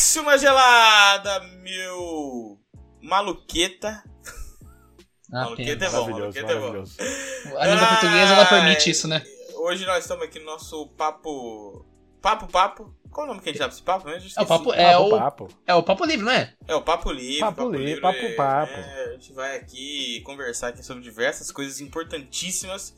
Desce uma gelada, meu maluqueta. Ah, maluqueta é bom, maluqueta é bom. A língua portuguesa ela permite isso, né? Hoje nós estamos aqui no nosso papo. Papo, papo. Qual o nome que a gente dá pra esse papo? Eu já É o papo, é, Papo, o, papo. é o papo livre, não é? É o Papo Livre. Papo livre, papo, é, papo. é, a gente vai aqui conversar aqui sobre diversas coisas importantíssimas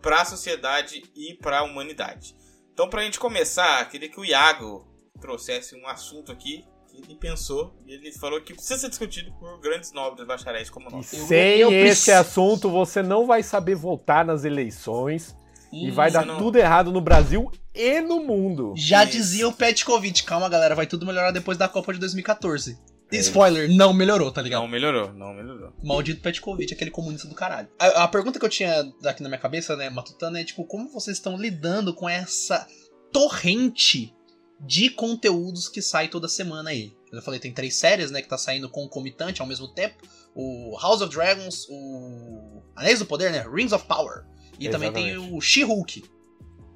para a sociedade e para a humanidade. Então, pra gente começar, queria que o Iago trouxesse um assunto aqui que ele pensou e ele falou que precisa ser discutido por grandes nobres bacharéis como E nós. Eu- sem eu esse preciso- assunto, você não vai saber votar nas eleições. E vai dar não- tudo errado no Brasil e no mundo. Já Isso. dizia o Petkovic, calma galera, vai tudo melhorar depois da Copa de 2014. Spoiler, não melhorou, tá ligado? Não melhorou, não melhorou. Maldito Petkovic, aquele comunista do caralho. A, a pergunta que eu tinha aqui na minha cabeça, né, matutana, é tipo, como vocês estão lidando com essa torrente de conteúdos que sai toda semana aí? Eu já falei, tem três séries, né, que tá saindo concomitante ao mesmo tempo. O House of Dragons, o Anéis do Poder, né, Rings of Power. E também tem Exatamente. o She-Hulk.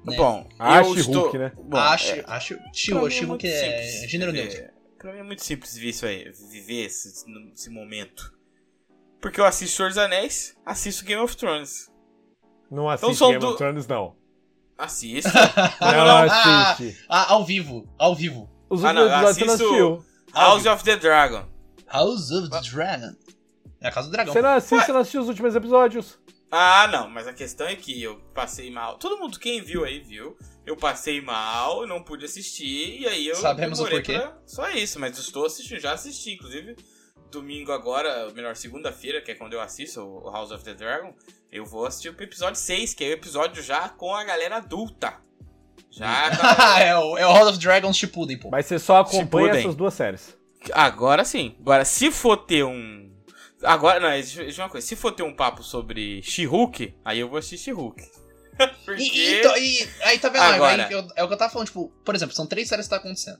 Né? Bom, eu She-Hulk, estou... né? Bom, acho, é, acho, She-Hulk é é, simples gênero neutro. Pra mim é muito simples ver isso aí, viver esse, esse momento. Porque eu assisto Senhor dos Anéis, assisto Game of Thrones. Não assiste são Game du- of Thrones, não. Assisto. Não, não. assiste. Ah, ao vivo, ao vivo. Os Ah, não, assisto-. House of the Dragon. House of the Dragon. É a casa do dragão. Você não assiste, você não assistiu os últimos episódios. Ah, não, mas a questão é que eu passei mal. Todo mundo, quem viu aí, viu. Eu passei mal, não pude assistir, e aí eu Sabemos o porquê. pra- Só isso, mas estou assistindo, já assisti, inclusive. Domingo agora, ou melhor, segunda-feira, que é quando eu assisto o House of the Dragon, eu vou assistir o episódio 6, que é o episódio já com a galera adulta. Já. tá- é, o, é o House of Dragons Shippuden, pô. Mas você só acompanha Shippuden. essas duas séries. Agora sim. Agora, se for ter um. Agora, não, existe uma coisa. Se for ter um papo sobre She-Hulk, aí eu vou assistir She-Hulk. Porque. E, e, e- aí tá vendo? Agora. Aí, eu- é o que eu tava falando, tipo, por exemplo, são três séries que tá acontecendo.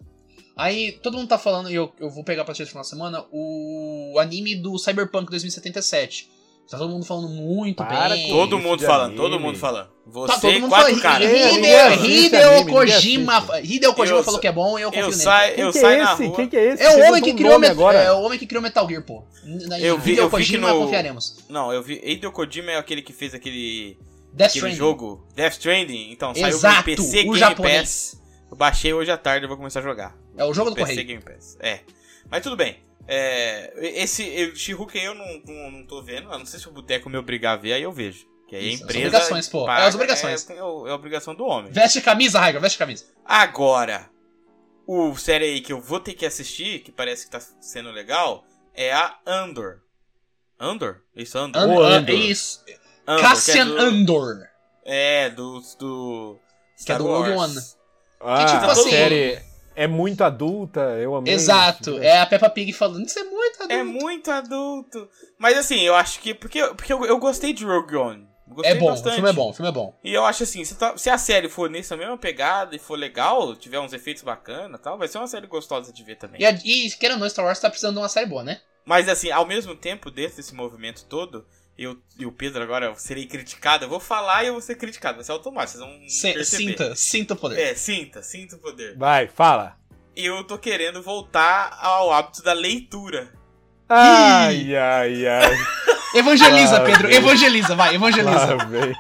Aí todo mundo tá falando, e eu, eu vou pegar pra assistir no final de semana, o anime do Cyberpunk 2077. Tá todo mundo falando muito Para bem. Todo mundo falando, todo mundo falando. Você Tá todo mundo quatro caras. Hideo, Hideo Kojima. Hideo Kojima Eu falou que é bom e eu confio Eu nele. saio, Quem eu que saio é na esse? rua. Quem que é esse? É o, homem que criou agora. é o homem que criou Metal Gear, pô. Eu vi- Hideo eu vi que Kojima no- confiaremos. Não, eu vi. Hideo Kojima é aquele que fez aquele, Death aquele jogo Death Stranding. Então, saiu Exato, no PC o Game japonês. Pass. Eu baixei hoje à tarde, eu vou começar a jogar. É o jogo do PC correio. Game Pass. É. Mas tudo bem. É, esse eu- She-Hulk aí eu não, não, não tô vendo. A não sei se o Boteco me obrigar a ver, aí eu vejo. Que aí Isso, a as empresa. obrigações, pô. É as obrigações. É, é é a obrigação do homem. Veste camisa, Raiga, veste a camisa. Agora, o série aí que eu vou ter que assistir, que parece que tá sendo legal, é a Andor. Andor? Isso, Andor. And- O ah, Andor. Isso. Andor, Cassian é do, Andor. É, do. do Que é Star do Wars. One. Ah, tipo a assim- série é muito adulta, eu amei. Exato. É a Peppa Pig falando. Isso é muito adulto. É muito adulto. Mas assim, eu acho que. Porque, porque eu, eu gostei de Rogue One. Gostei É bom, bastante. o filme é bom, o filme é bom. E eu acho assim, se, tá- se a série for nessa mesma pegada e for legal, tiver uns efeitos bacanas e tal, vai ser uma série gostosa de ver também. E, a- e querendo ou não, Star Wars tá precisando de uma série boa, né? Mas assim, ao mesmo tempo, dentro desse movimento todo, eu e o Pedro agora eu serei criticado. Eu vou falar e eu vou ser criticado. Vai ser automático, vocês vão Se- perceber. sinta, sinta o poder. É, sinta, sinta o poder. Vai, fala. Eu tô querendo voltar ao hábito da leitura. Ai, ai, ai. Evangeliza, Ah, Pedro, Deus. evangeliza, vai, evangeliza. Lá vem.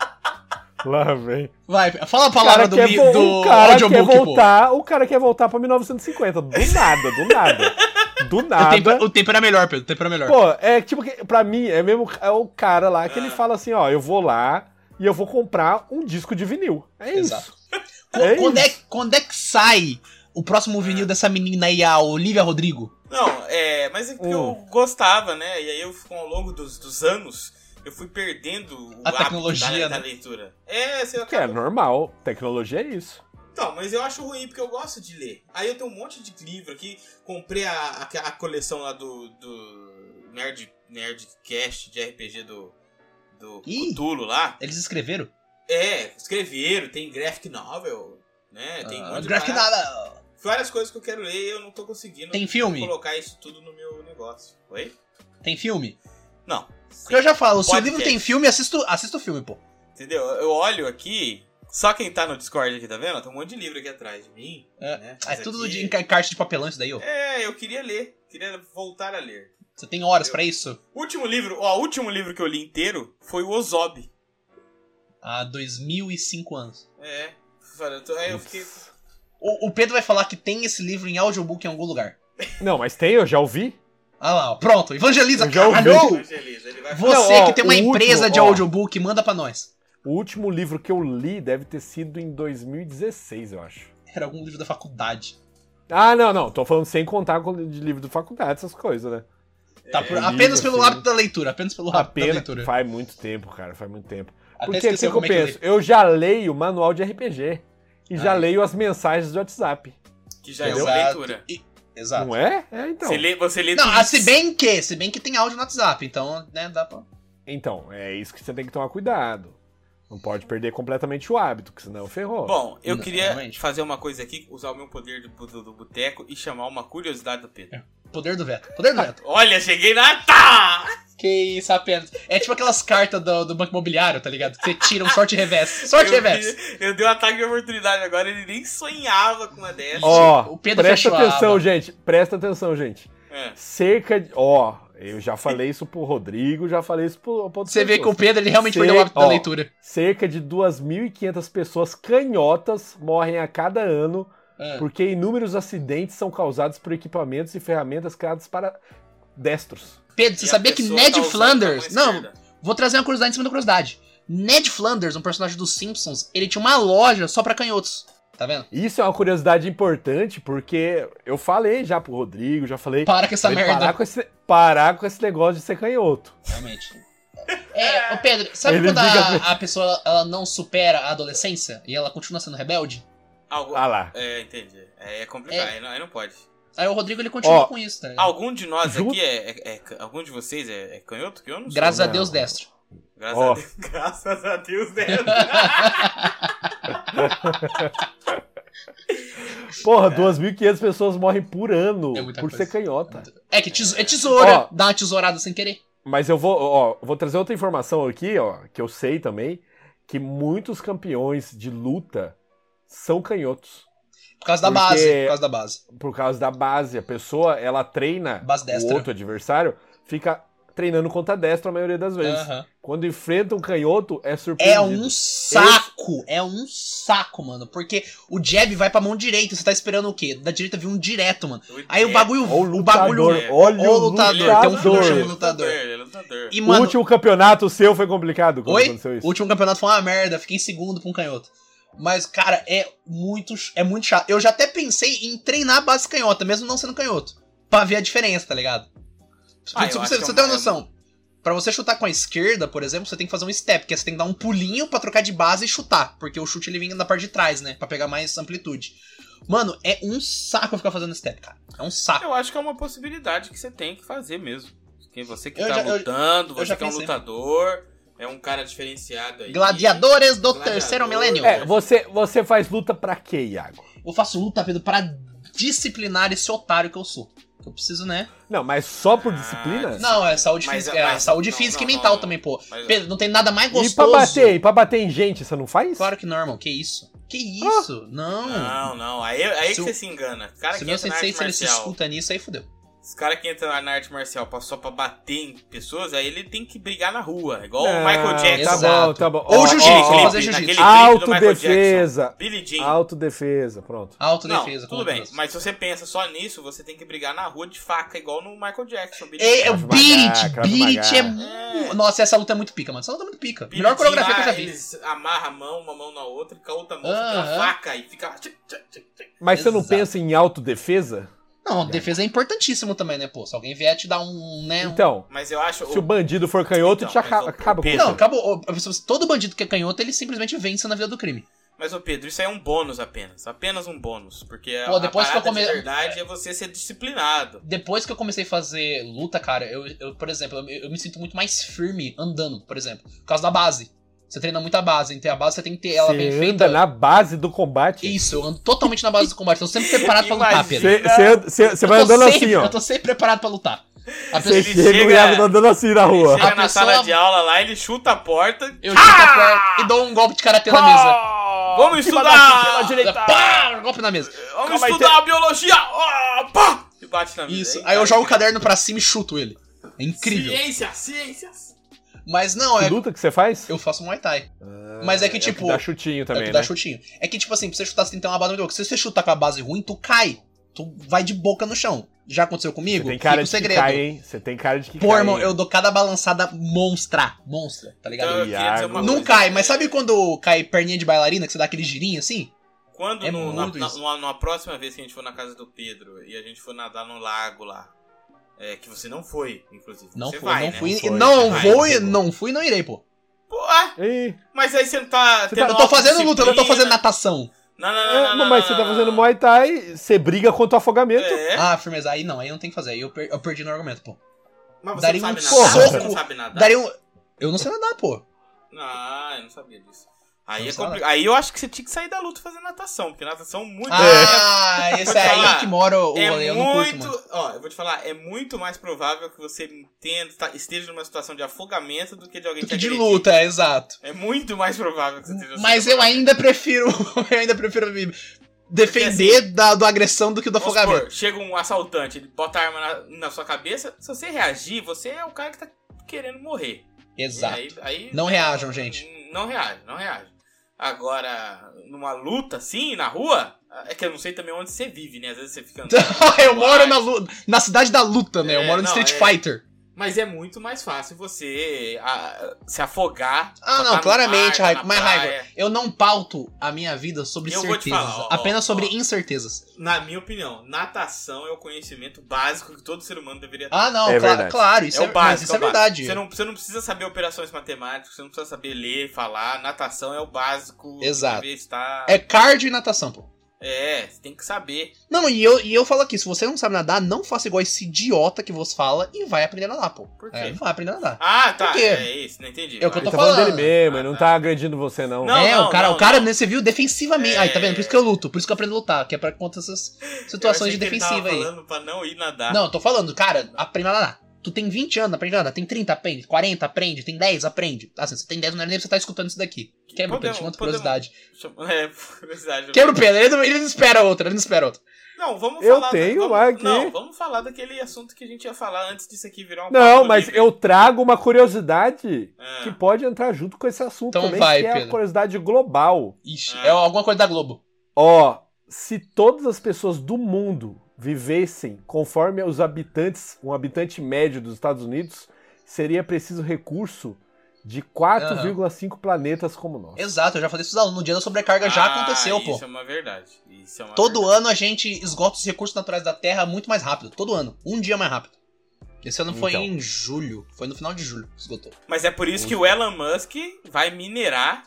Lá vem. Vai, fala a palavra cara, do, vo- do o cara quer voltar, o cara quer voltar pra 1950. Do nada, do nada. Do O tempo, nada. o tempo era melhor, Pedro, o tempo era melhor. Pô, é tipo, que, pra mim, é mesmo é o cara lá que ele Ah. fala assim, ó, eu vou lá e eu vou comprar um disco de vinil. É Exato. isso. É quando, é, isso. quando é que sai o próximo vinil dessa menina aí, a Olivia Rodrigo? Não, é, mas é porque eu Hum. gostava, né? E aí eu, ao longo dos, dos anos, eu fui perdendo o A tecnologia, da, da né? leitura. É, você Que é acaba... normal. Tecnologia é isso. Então, mas eu acho ruim porque eu gosto de ler. Aí eu tenho um monte de livro aqui. Comprei a, a, a coleção lá do, do Nerd, Nerdcast de RPG do, do Ih. Cthulhu lá. Eles escreveram? É, escreveram, tem graphic novel, né? Tem um Ah, graphic nada. Várias coisas que eu quero ler e eu não tô conseguindo Tem filme? colocar isso tudo no meu negócio. Oi? Tem filme? Não. Porque eu já falo, se o livro tem filme, assisto, assisto o filme, pô. Entendeu? Eu olho aqui, Só quem tá no Discord aqui, tá vendo? Tem um monte de livro aqui atrás de mim. É, né? É tudo aqui- de enca- caixa de papelão isso daí, ó. É, eu queria ler. Queria voltar a ler. Você tem horas pra isso? O último livro, ó, o último livro que eu li inteiro foi o Ozob. Há 2005 anos. É. Aí eu fiquei. O, o Pedro vai falar que tem esse livro em audiobook em algum lugar. Não, mas tem, eu já ouvi. Ah lá, ó. Pronto, evangeliza, Eu já ouvi. caralho! Evangeliza, ele vai Você Não, ó, que tem uma o último, empresa de ó. audiobook, manda pra nós. O último livro que eu li deve ter sido em 2016, eu acho. Era algum livro da faculdade. Ah, não, não. Tô falando sem contar com de livro de faculdade, essas coisas, né? Tá, por- É, apenas livro, pelo assim. hábito da leitura, apenas pelo hábito da Apenas. leitura. Faz muito tempo, cara, faz muito tempo. Até Porque o que, eu é que penso? Eu já leio manual de RPG. E já Ai. leio as mensagens do WhatsApp. Que já é Exato. uma leitura. E- Exato. Não é? É, então. Você lê, você lê Não, ah, se bem que, se bem que tem áudio no WhatsApp, então, né, dá pra... Então, é isso que você tem que tomar cuidado. Não pode perder completamente o hábito, que senão ferrou. Bom, eu Não, queria realmente. fazer uma coisa aqui, usar o meu poder do, do, do boteco e chamar uma curiosidade do Pedro. Poder do veto. Poder do veto. Olha, cheguei na. Tá! que isso, apenas. É tipo aquelas cartas do, do banco imobiliário, tá ligado? Que você tira um sorte e revés. Sorte e eu, revés. eu dei um ataque de oportunidade agora, ele nem sonhava com uma dessas. Ó, o Pedro presta fechou a atenção, gente. Presta atenção, gente. É. Cerca de. Ó, eu já falei isso pro Rodrigo, já falei isso pro, pro outras Você vê que o. Pedro, ele realmente perdeu o hábito da leitura. Cerca de 2.500 pessoas canhotas morrem a cada ano Ah. porque inúmeros acidentes são causados por equipamentos e ferramentas criados para destros. Pedro, você E sabia que Ned tá Flanders... Não, vou trazer uma curiosidade em cima da curiosidade. Ned Flanders, um personagem dos Simpsons, ele tinha uma loja só pra canhotos. Tá vendo? Isso é uma curiosidade importante porque eu falei já pro Rodrigo, já falei. Para com essa merda. Parar com, esse, parar com esse negócio de ser canhoto. Realmente. É, ô Pedro, sabe Ele quando a, a pessoa ela não supera a adolescência e ela continua sendo rebelde? Algu- Ah lá. É, entendi. É, é complicado, É. Aí, não, aí não pode. Aí o Rodrigo ele continua Ó, com isso, tá ligado? Algum de nós Ju- aqui é, é- é- Algum de vocês é, é canhoto? Que eu não sou. Graças a. Deus, destro. Graças Ó. a Deus. Graças a Deus, né? Porra, 2.500 pessoas morrem por ano É por coisa. ser canhota. É que teso- é tesoura, Ó. dá uma tesourada sem querer. Mas eu vou, ó, vou trazer outra informação aqui, ó, que eu sei também, que muitos campeões de luta são canhotos. Por causa da base. Por causa da base. Por causa da base. A pessoa, ela treina o outro adversário, fica treinando contra destro a maioria das vezes. Aham. Quando enfrenta um canhoto, é surpreendido. É um saco. É um saco, mano. Porque o jab vai pra mão direita. Você tá esperando o quê? Da direita vir um direto, mano. Aí o bagulho. O o bagulho. lutador, olha o o lutador, lutador. tem um filme que chama Ele é lutador. Ele é lutador. E, O mano, último campeonato seu foi complicado quando Oi? aconteceu o isso. último campeonato foi uma merda. Fiquei em segundo pra um canhoto. Mas, cara, é muito, é muito chato. Eu já até pensei em treinar a base canhota, mesmo não sendo canhoto. Pra ver a diferença, tá ligado? Ah, eu você, é você uma- tem uma noção. Pra você chutar com a esquerda, por exemplo, você tem que fazer um step, que é você tem que dar um pulinho pra trocar de base e chutar. Porque o chute ele vem da parte de trás, né? Pra pegar mais amplitude. Mano, é um saco ficar fazendo step, cara. É um saco. Eu acho que é uma possibilidade que você tem que fazer mesmo. Que você que Eu tá já- eu- lutando, eu você já que é um lutador, é um cara diferenciado aí. Gladiadores do Gladiador. terceiro milênio. É, você, você faz luta pra quê, Iago? Eu faço luta, Pedro, pra disciplinar esse otário que eu sou. Eu preciso, né? Não, mas só por Ah, disciplina? Não, é saúde Mas- física. mas- é saúde não, física não, e mental não, também, pô. mas- Pedro, não tem nada mais E gostoso. pra bater, e pra bater em gente, você não faz? Claro que não, irmão. Que isso? Que isso? Não. Não, não. Aí, aí que Se o- você se engana. Cara Se que meu sensei, se ele se escuta nisso, aí fudeu. Os caras que entram na arte marcial só pra bater em pessoas, aí ele tem que brigar na rua. Igual Não, o Michael Jackson. Tá bom, Exato. tá bom. Ou Ó, jiu-jitsu, ó, fazer jiu-jitsu. Autodefesa. Autodefesa, pronto. Não, Autodefesa. tudo como bem. Mas se você pensa só nisso, você tem que brigar na rua de faca, igual no Michael Jackson. Billie É, Beat Beat Maga. é muito... Nossa, essa luta é muito pica, mano. Essa luta é muito pica. Billie Melhor coreografia que eu já vi. Eles amarram a mão, uma mão na outra, e com a outra mão fica Aham. a faca e fica. Mas você não Exato. pensa em autodefesa? Não, defesa é importantíssimo também, né, pô? Se alguém vier te dar um, né... um- Então, Mas eu acho. se o bandido for canhoto, Então, te acaba, o- acaba o com Pedro- Não, acabou. Todo bandido que é canhoto, ele simplesmente vence na vida do crime. Mas, ô Pedro, isso aí é um bônus apenas. Apenas um bônus. Porque Pô, a, depois a que eu come- de verdade é você ser disciplinado. Depois que eu comecei a fazer luta, cara, eu, eu, por exemplo, eu, me- eu me sinto muito mais firme andando, por exemplo. Por causa da base. Você treina muito a base. Então a base você tem que ter ela bem Você feita. anda na base do combate. Isso, eu ando totalmente na base do combate. Tô sempre preparado pra lutar. Pedro. Você, você, você- você Eu vai andando sempre- assim, ó. Eu tô sempre preparado pra lutar. A pessoa, chega, e o chega- tá andando assim na rua. Chega A na pessoa- sala de aula lá, ele chuta a porta. eu chuto a porta e dou um golpe de karatê na mesa. Vamos estudar! direita. Pá, golpe na mesa. Vamos Calma aí, estudar a biologia! Ah, pá! E bate na mesa. Isso. Hein, Aí eu jogo o caderno pra cima e chuto ele. É incrível. Ciências, ciências. Mas não, Que é. luta que você faz? Eu faço Muay Thai. Ah, Mas é que, o tipo, dá chutinho É também, que né? dá chutinho. É que, tipo assim, pra você chutar, você tem que ter uma base muito boa. Se você chutar com a base ruim, tu cai. Tu vai de boca no chão. Já aconteceu Você comigo? tem cara Fica o de que segredo. cai, hein? Você tem cara de que Pô, cai. irmão, hein? eu dou cada balançada monstra. Monstra, tá ligado? Então, Não cai, mas sabe quando cai perninha de bailarina, que você dá aquele girinho assim? Quando É no- na, na- numa próxima vez que a gente for na casa do Pedro e a gente for nadar no lago lá, é, que você não foi, inclusive. Não você fui, vai, não né? fui. Não foi, Não vai, vou, não não fui, não irei, pô. Pô, Ih, mas aí você não tá Você tendo tá- Eu tô fazendo luta, eu não tô fazendo natação. Não, não, é, não, não, não, mas não, você tá fazendo. Muay Thai, você briga contra o afogamento. É, Ah, firmeza. Aí não, aí não tem que fazer. Aí eu, per- eu perdi no argumento, pô. mas você daria não um sabe nadar, soco, você não sabe nadar. Daria um. Eu não sei nadar, pô. Ah, eu não sabia disso. Aí, é compli- aí eu acho que você tinha que sair da luta fazendo natação, porque natação é muito. Ah, esse Vou te é aí que mora o É. Eu curto, muito. Ó, eu vou te falar, é muito mais provável que você entenda, tá- esteja numa situação de afogamento do que de alguém Do te que de luta, é exato. É muito mais provável que você esteja Mas eu ainda prefiro. eu ainda prefiro me defender da, da agressão do que do Vamos afogamento. supor, chega um assaltante, ele bota a arma na, na sua cabeça, se você reagir, você é o cara que tá querendo morrer. Exato. Aí- aí- Não reajam, gente. Não reage, não reage. Agora, numa luta assim, na rua, é que eu não sei também onde você vive, né? Às vezes você fica. eu moro na, na cidade da luta, né? Eu É, moro no não, Street é. Fighter. Mas é muito mais fácil você ah, se afogar. Ah, tá não, no claramente, tá Raigo. na Mas. Raigo, eu não pauto a minha vida sobre Eu vou te certezas. falar, ó, apenas ó, sobre ó. incertezas. Na minha opinião, natação é o conhecimento básico que todo ser humano deveria ter. Ah, não, É cla- verdade. claro, isso é é, o básico. isso é, o básico. verdade. Você não, você não precisa saber operações matemáticas, você não precisa saber ler, falar. Natação é o básico. que Exato. deveria estar... É cardio e natação, pô. É, você tem que saber. Não, e eu, e eu falo aqui, se você não sabe nadar, não faça igual esse idiota que você fala e vai aprender a nadar, pô. Por quê? É, vai aprender a nadar. Ah, tá. Por quê? É isso, não entendi. É o que eu tô tá falando falando. dele mesmo, Ah, ele não tá. tá agredindo você, não. Não, é, o cara, não, o cara, não. né, você viu defensivamente. É. Aí, tá vendo? Por isso que eu luto, por isso que eu aprendo a lutar, que é pra contra essas Eu situações achei de que ele defensiva tava aí. falando pra não ir nadar. Não, eu tô falando, cara, aprenda a nadar. Tu tem 20 anos, aprende a nadar. Tem 30, aprende. 40, aprende. Tem 10, aprende. Assim, você tem 10, não é nem pra você tá escutando isso daqui. Quebra o Pedro, Podemos- chama outra podemos- curiosidade. Chama- É, curiosidade. Quebra o Pedro, ele não, ele não espera outra, ele não espera outra. Não, vamos Eu falar. tenho vamos, lá aqui. Não, vamos falar daquele assunto que a gente ia falar antes disso aqui virar um Não, mas livre. eu trago uma curiosidade Ah. que pode entrar junto com esse assunto Então também, vai, que é a Pedro. curiosidade global. Ixi, Ah. é alguma coisa da Globo. Ó, se todas as pessoas do mundo vivessem conforme os habitantes, um habitante médio dos Estados Unidos, seria preciso recurso de 4,5 planetas como nós. Exato, eu já falei isso. No dia da sobrecarga já Ah, aconteceu, pô. Isso é uma verdade. Isso é uma Todo verdade. ano a gente esgota os recursos naturais da Terra muito mais rápido. Todo ano. Um dia mais rápido. Esse ano foi Então. em julho. Foi no final de julho que esgotou. Mas é por isso que o Elon Musk vai minerar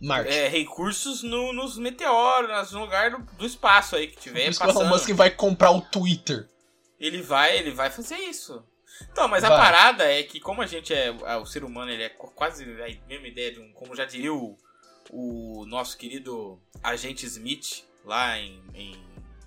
Marte. é, recursos no- nos meteoros, no lugar do, do espaço aí que Por tiver isso que o Elon passando. Musk vai comprar o Twitter. Ele vai, ele vai fazer isso. Então, mas a Vai. parada é que como a gente é, o ser humano, ele é qu- quase a mesma ideia de um, como já diria o, o nosso querido agente Smith lá em, em,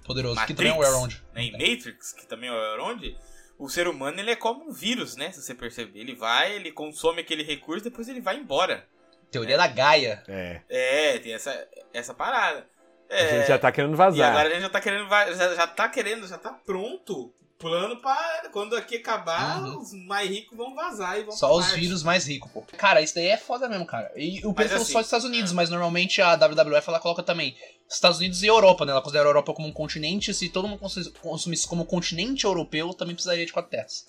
Poderoso. Que Matrix, também é o Elrond. né, em Matrix, que também é o Elrond, o ser humano ele é como um vírus, né? Se você perceber, ele vai, ele consome aquele recurso, depois ele vai embora. Teoria da Gaia. É. É, tem essa, essa parada. A É, gente já tá querendo E vazar. agora a gente já tá querendo, já, já tá querendo, já tá pronto. Plano pra quando aqui acabar, Uhum. os mais ricos vão vazar e vão Só os vírus mais ricos, pô. Cara, isso daí é foda mesmo, cara. E o Pedro falou assim, só dos Estados Unidos, é. mas normalmente a WWF ela coloca também Estados Unidos e Europa, né? Ela considera a Europa como um continente. Se todo mundo cons- consumisse como continente europeu, também precisaria de quatro terras.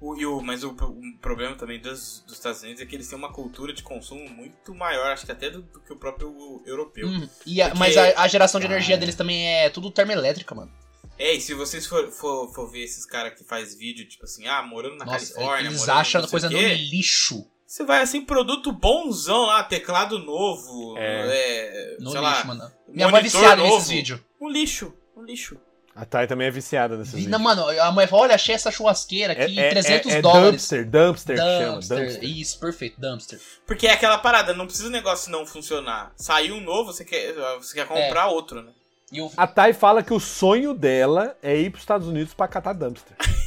O, e o- mas o, o problema também dos, dos Estados Unidos é que eles têm uma cultura de consumo muito maior, acho que até do, do que o próprio europeu. Hum, e a- Porque- Mas a, a geração de Ah, energia deles também é tudo termoelétrica, mano. É, e se vocês for, for, for ver esses caras que faz vídeo, tipo assim, ah, morando na Nossa, Califórnia, eles acham coisa no lixo. Você vai assim, produto bonzão lá, teclado novo, É. é, No sei lixo, lá, mano. Minha avó é monitor viciada novo. nesses vídeos. um lixo, um lixo. A Thay também é viciada nesses vídeos. Não, mano, a mãe fala, olha, achei essa churrasqueira É, aqui, é- 300 é- é dólares. Dumpster, dumpster, que chama. Dumpster. Dumpster. Isso, perfeito, dumpster. Porque é aquela parada, não precisa o negócio não funcionar. Saiu um novo, você quer, você quer comprar outro, né? E o A Thay fala que o sonho dela é ir pros Estados Unidos pra catar dumpster.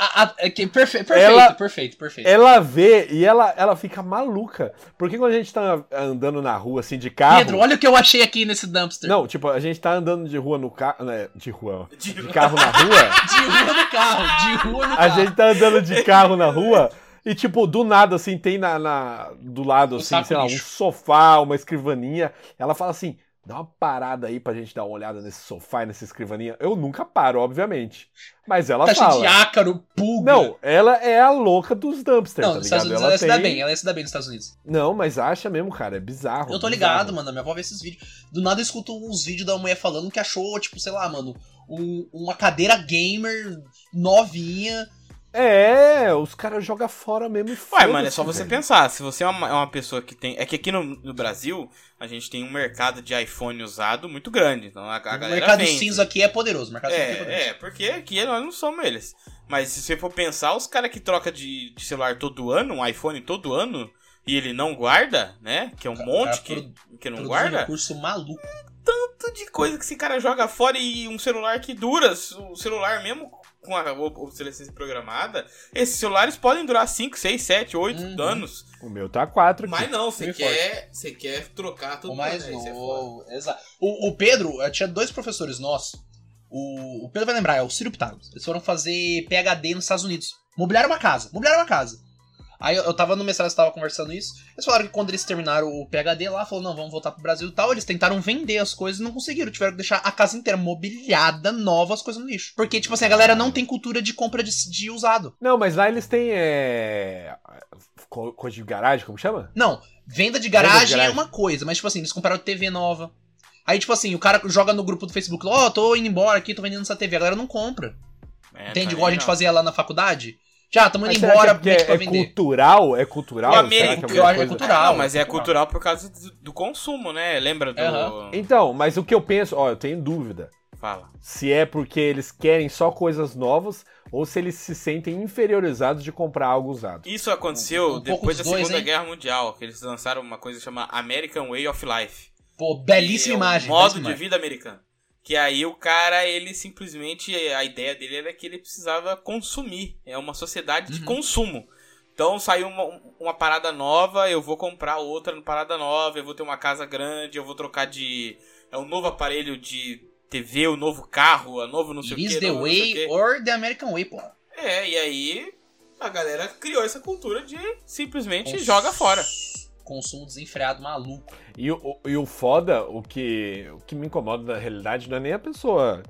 A, a, que, perfe, perfeito, ela, perfeito, perfeito. Ela vê e ela, ela fica maluca. Porque quando a gente tá andando na rua, assim, de carro. Pedro, olha o que eu achei aqui nesse dumpster. Não, tipo, a gente tá andando de rua no carro. Né, de rua. De, de carro na rua. de rua no carro, de rua no carro. A gente tá andando de carro na rua. E, tipo, do nada, assim, tem na, na do lado, assim, sei lá, um sofá, uma escrivaninha. Ela fala assim: dá uma parada aí pra gente dar uma olhada nesse sofá e nessa escrivaninha. Eu nunca paro, obviamente. Mas ela tá fala. de ácaro, pulga. Não, ela é a louca dos dumpsters, Não, tá Estados Unidos ela, ela se dá bem, ela se dá bem nos Estados Unidos. Não, mas acha mesmo, cara, é bizarro. Eu tô bizarro. ligado, mano, minha avó vê esses vídeos. Do nada eu escuto uns vídeos da mulher falando que achou, tipo, sei lá, mano, um, uma cadeira gamer novinha é, os caras jogam fora mesmo e Ué, mano, é só você velho. pensar. Se você é uma, é uma, pessoa que tem. É que aqui no, no, Brasil a gente tem um mercado de iPhone usado muito grande. Então a, a o mercado vende. cinza aqui é poderoso. mercado é, é, poderoso. é, porque aqui nós não somos eles. Mas se você for pensar, os caras que trocam de, de, celular todo ano, um iPhone todo ano, e ele não guarda, né? Que é um cara, monte que, pro, que não guarda. Um curso maluco. Tanto de coisa que esse cara joga fora e um celular que dura. O celular mesmo com a obsolescência programada, esses celulares podem durar 5, 6, 7, 8 uhum. anos. O meu tá 4 Mas não, você quer, você quer trocar tudo o mais é novo. É Exato. O, o Pedro, tinha dois professores nossos. O, o Pedro vai lembrar, é o Ciro Pitágoras. Eles foram fazer PhD nos Estados Unidos. Mobiliaram uma casa. Mobiliaram uma casa. Aí eu, eu tava no mestrado, estava conversando isso. Eles falaram que quando eles terminaram o PhD lá, falou, não, vamos voltar pro Brasil e tal. Eles tentaram vender as coisas e não conseguiram. Tiveram que deixar a casa inteira mobiliada, nova, as coisas no lixo. Porque, tipo assim, a galera não tem cultura de compra de, de usado. Não, mas lá eles têm. É... Coisa de garagem, como chama? Não, venda de garagem, venda de garagem é uma coisa, mas, tipo assim, eles compraram TV nova. Aí, tipo assim, o cara joga no grupo do Facebook, ó, oh, tô indo embora aqui, tô vendendo essa TV. A galera não compra. É, Entende? Tá Igual a gente fazia lá na faculdade. Já, estamos indo embora. Que é, é cultural? É cultural? O América, é eu acho que é cultural. Não, mas é cultural por causa do, do consumo, né? Lembra do. Uhum. Então, mas o que eu penso, ó, eu tenho dúvida. Fala. Se é porque eles querem só coisas novas ou se eles se sentem inferiorizados de comprar algo usado. Isso aconteceu um, um depois da dois, Segunda hein? Guerra Mundial, que eles lançaram uma coisa chamada American Way of Life. Pô, belíssima é imagem. modo belíssima de vida americano. Que aí o cara, ele simplesmente. A ideia dele era que ele precisava consumir. É uma sociedade de uhum. consumo. Então saiu uma, uma parada nova, eu vou comprar outra no parada nova, eu vou ter uma casa grande, eu vou trocar de. É um novo aparelho de TV, o um novo carro, a novo não sei It o que. Is the way or the American way, pô. É, e aí a galera criou essa cultura de simplesmente joga fora consumo desenfreado maluco. E o, e o foda, o que, o que me incomoda na realidade não é nem a pessoa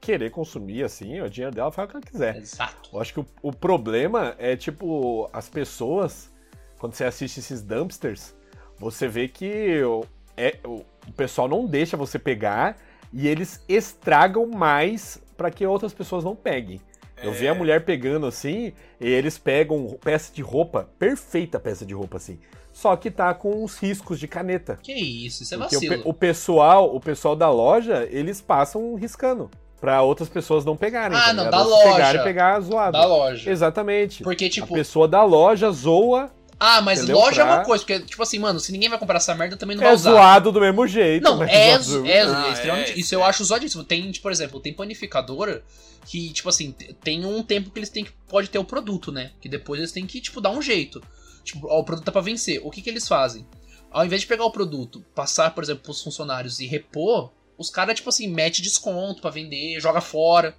querer consumir assim, o dinheiro dela faz o que ela quiser. Exato. Eu acho que o, o problema é, tipo, as pessoas, quando você assiste esses dumpsters, você vê que o, é, o pessoal não deixa você pegar e eles estragam mais para que outras pessoas não peguem. Eu vi a é. mulher pegando assim, e eles pegam peça de roupa, perfeita peça de roupa assim só que tá com os riscos de caneta. Que isso, isso é vacilo. O, o, pessoal, o pessoal da loja, eles passam riscando. Pra outras pessoas não pegarem. Ah, tá não, da loja. Pegarem, pegar zoado. Da loja. Exatamente. Porque, tipo. A pessoa da loja zoa ah, mas Entendeu? loja pra... é uma coisa, porque, tipo assim, mano, se ninguém vai comprar essa merda, também não é vai usar. É zoado do mesmo jeito. Não, é, é, zoado. é, ah, é, extremamente. É, isso eu acho zoadíssimo. Tem, tipo, por exemplo, tem panificadora que, tipo assim, tem um tempo que eles têm que. Pode ter o produto, né? Que depois eles têm que, tipo, dar um jeito. Tipo, ó, o produto tá pra vencer. O que, que eles fazem? Ao invés de pegar o produto, passar, por exemplo, pros funcionários e repor, os caras, tipo assim, mete desconto para vender, joga fora.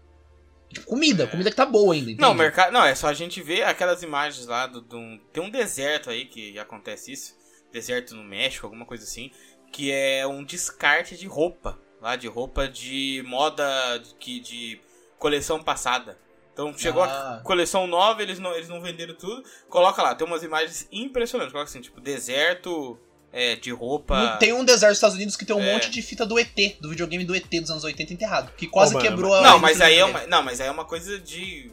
Comida, comida que tá boa ainda. Entende? Não, mercado. Não, é só a gente ver aquelas imagens lá do, do. Tem um deserto aí que acontece isso. Deserto no México, alguma coisa assim. Que é um descarte de roupa. Lá de roupa de moda que de coleção passada. Então chegou ah. a coleção nova, eles não, eles não venderam tudo. Coloca lá, tem umas imagens impressionantes. Coloca assim, tipo, deserto é, de roupa. Tem um deserto dos Estados Unidos que tem um é. monte de fita do ET, do videogame do ET dos anos 80 enterrado. Que quase oh, quebrou a. Não, mas aí é uma, não, mas aí é uma coisa de.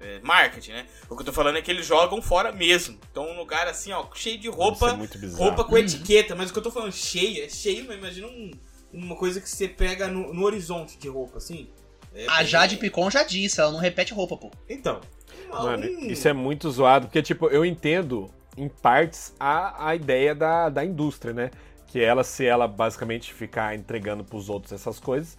É, marketing, né? O que eu tô falando é que eles jogam fora mesmo. Então, um lugar assim, ó, cheio de roupa. roupa com uhum. etiqueta. Mas o que eu tô falando, cheio, é cheio, mas imagina um, uma coisa que você pega no, no horizonte de roupa, assim. É a. Jade Picon já disse, ela não repete roupa, pô. Então. Mano, isso é muito zoado, porque, tipo, eu entendo, em partes, a, a ideia da, da indústria, né? Que ela, se ela basicamente ficar entregando pros outros essas coisas,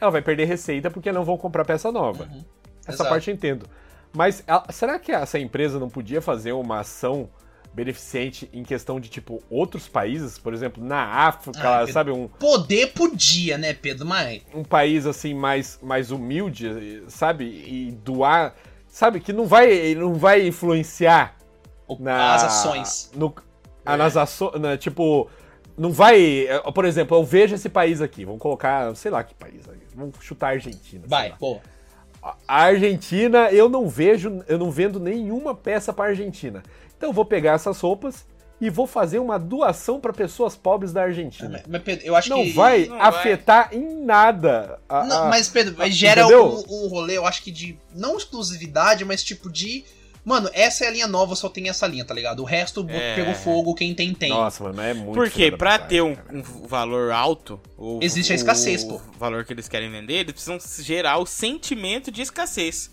ela vai perder receita porque não vão comprar peça nova. Uhum. Essa Exato. parte eu entendo. Mas a- será que essa empresa não podia fazer uma ação beneficente em questão de, tipo, outros países? Por exemplo, na África, Pedro. sabe? Um, Poder podia, né, Pedro? Mas. um país assim mais, mais humilde, sabe? E doar, sabe? Que não vai, não vai influenciar na, As ações. No, ah, É. nas ações, tipo, não vai, eh, por exemplo, eu vejo esse país aqui, vamos colocar, sei lá que país, aí, vamos chutar a Argentina. Vai, pô. A Argentina, eu não vejo, eu não vendo nenhuma peça para Argentina. Então eu vou pegar essas roupas e vou fazer uma doação para pessoas pobres da Argentina. Mas, mas, Pedro, eu acho Não que. vai Não afetar em nada. a- Não, mas, Pedro, mas gera um, um rolê, eu acho que de. Não exclusividade, mas tipo de. Mano, essa é a linha nova, só tem essa linha, tá ligado? O resto É. pegou fogo, quem tem, tem. Nossa, mano, é muito. Porque pra ter um, um valor alto, o, Existe a escassez, o pô. valor que eles querem vender, eles precisam gerar o sentimento de escassez.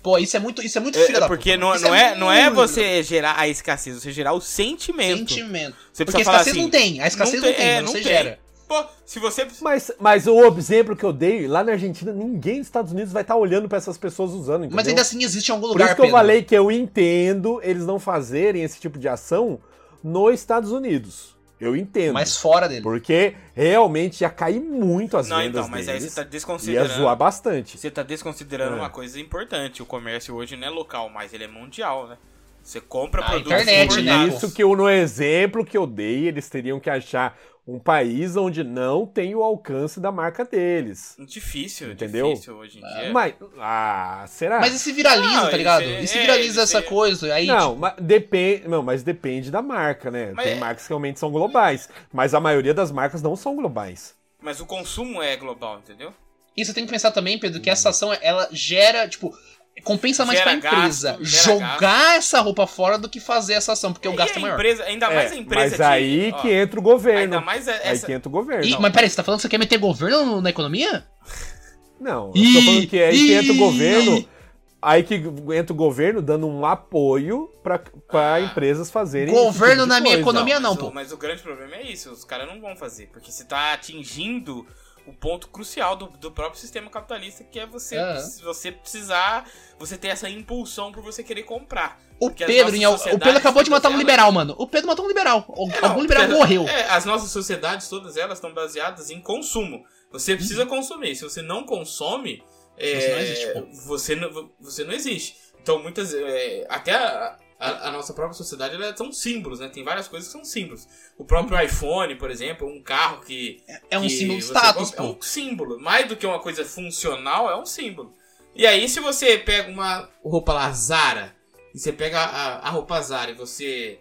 Pô, isso é muito, isso é muito É, filho da porque puta. não, Isso não, é, não é você gerar a escassez, você gerar o sentimento. sentimento. Você Porque a falar escassez assim, não tem, a escassez não não tem, tem- é, mas não você tem. gera. Pô, se você. Mas, mas o exemplo que eu dei, lá na Argentina, ninguém dos Estados Unidos vai estar olhando pra essas pessoas usando, entendeu? Mas ainda assim existe em algum Por lugar, isso que eu Pedro. falei que eu entendo eles não fazerem esse tipo de ação nos Estados Unidos. Eu entendo. Mas fora dele. Porque realmente ia cair muito as Não, vendas então, mas aí deles. você tá Ia desconsiderando. zoar bastante. Você tá desconsiderando É. uma coisa importante. O comércio hoje não é local, mas ele é mundial, né? Você compra A produtos internet, Por né, isso que eu, no exemplo que eu dei, eles teriam que achar um país onde não tem o alcance da marca deles. Difícil, Entendeu? difícil hoje em dia. Mas, ah, será? Mas e se viraliza, Não, tá ligado? isso é- e se é, viraliza isso essa é- coisa, aí não, tipo, mas depende, não, mas depende da marca, né? Mas tem é- marcas que realmente são globais, mas a maioria das marcas não são globais. Mas o consumo é global, entendeu? E você tem que pensar também, Pedro, que essa ação, ela gera, tipo, compensa mais Gera pra empresa gasto, jogar essa roupa fora do que fazer essa ação, porque o E gasto a é maior. empresa, ainda mais É, a empresa mas aí ó, que entra o governo. Ainda mais é- Aí essa. que entra o governo. Ih, Não, mas peraí, você tá falando que você quer meter governo na economia? Não, eu tô falando que aí que entra o governo. Aí que entra o governo dando um apoio pra, pra Ah. empresas fazerem. esse Governo tipo de na minha coisa. economia- não, mas, pô. O, mas o grande problema é isso, os caras não vão fazer, porque você tá atingindo o ponto crucial do, do próprio sistema capitalista, que é você, se você precisar, você ter essa impulsão por você querer comprar. O Pedro, em o Pedro acabou de matar um todas liberal, mano. O Pedro matou um liberal. O- É, não, Algum liberal porque- morreu. é, as nossas sociedades, todas elas, estão baseadas em consumo. Você precisa Uhum. consumir. Se você não consome, é, Você não existe, você, não, você não existe. Então, muitas. é, até a, a- a nossa própria sociedade ela são símbolos, né? Tem várias coisas que são símbolos. O próprio iPhone, por exemplo, um carro que. É um que símbolo de status, compra, É pô. um símbolo. Mais do que uma coisa funcional, é um símbolo. E aí, se você pega uma roupa lá, Zara, e você pega a, a roupa Zara e você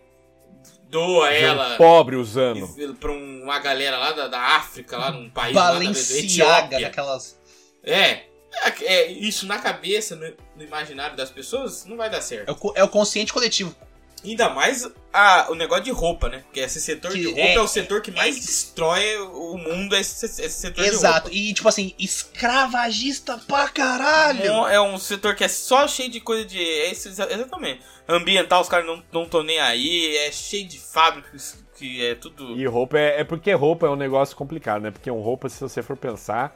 doa um ela pobre usando. pra um- uma galera lá da, da África, lá num país lá da Balenciaga, Etiópia. daquelas. É, é, é, isso na cabeça, no, no imaginário das pessoas, não vai dar certo. É o, é o consciente coletivo. Ainda mais a- o negócio de roupa, né? Porque esse setor Que de roupa é- é, o setor que mais destrói o mundo, é esse, esse setor Exato. de E, tipo assim, escravagista pra caralho. Um- É um setor que é só cheio de coisa de. É exatamente. Ambiental, os caras não não tão nem aí, é cheio de fábricas que é tudo. E roupa é, é porque roupa é um negócio complicado, né? Porque um roupa, se você for pensar,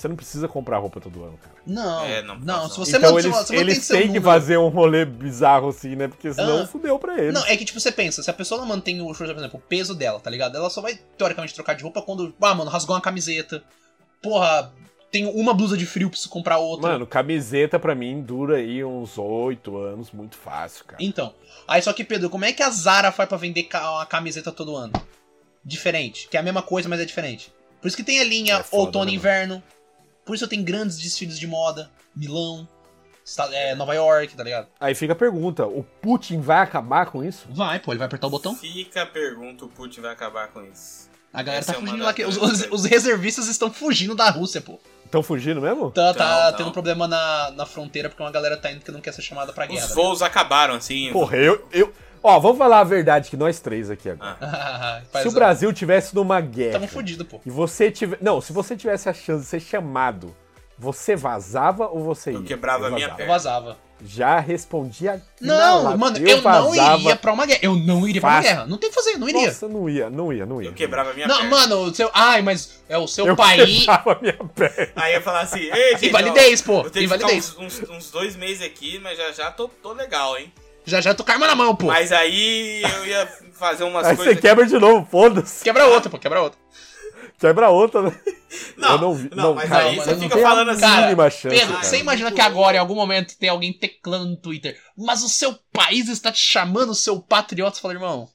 você não precisa comprar roupa todo ano, cara. Não, É, não não, se você então eles, você eles têm que fazer um rolê bizarro assim, né? Porque senão Ah. fudeu pra eles. Não, é que tipo, você pensa, se a pessoa não mantém o, por exemplo, o peso dela, tá ligado? Ela só vai, teoricamente, trocar de roupa quando, ah, mano, rasgou uma camiseta. Porra, tenho uma blusa de frio, preciso comprar outra. Mano, camiseta pra mim dura aí uns oito anos, muito fácil, cara. Então, aí só que, Pedro, como é que a Zara faz pra vender uma camiseta todo ano? Diferente, que é a mesma coisa, mas é diferente. Por isso que tem a linha É foda, outono e né, inverno. Por isso tem grandes desfiles de moda. Milão, é, Nova York, tá ligado? Aí fica a pergunta: o Putin vai acabar com isso? Vai, pô, ele vai apertar o botão. Fica a pergunta, o Putin vai acabar com isso. A galera Essa tá é fugindo lá. que- Os, os- os reservistas estão fugindo da Rússia, pô. Estão fugindo mesmo? Tá, tá Então, tendo não. problema na, na fronteira porque uma galera tá indo que não quer ser chamada pra guerra. Os voos acabaram, assim. Porra, eu, eu. Ó, vamos falar a verdade que nós três aqui agora. Faz Se o a- Brasil tivesse numa guerra Tamo fudido, pô. e você tiver. Não, se você tivesse a chance de ser chamado, você vazava ou você ia? Eu quebrava a minha vazava. Eu perna. vazava. já respondi aqui Não, na mano, eu, eu, não iria pra uma guerra. Eu não iria pra uma Fácil. guerra. Não tem o que fazer, não iria. Nossa, não ia, não ia, não ia. Eu quebrava minha não, perna. mano, o seu. Ai, mas é o seu Eu país. quebrava minha perna. Aí eu ia falar assim, ei, gente, Invalidez, ó, pô. Eu tenho que ficar Invalidez. uns, uns, uns dois meses aqui, mas já já tô, tô legal, hein? Já já tô com a arma na mão, pô. Mas aí eu ia fazer umas Aí coisas... você quebra de novo, foda-se. Quebra outra, pô, quebra outra. Quebra outra, né? Não, eu não vi. não, mas cara, aí você fica não falando assim, cara, mínima chance, Pedro, cara. você imagina que agora, em algum momento, tem alguém teclando no Twitter, mas o seu país está te chamando, seu patriota, você fala, irmão,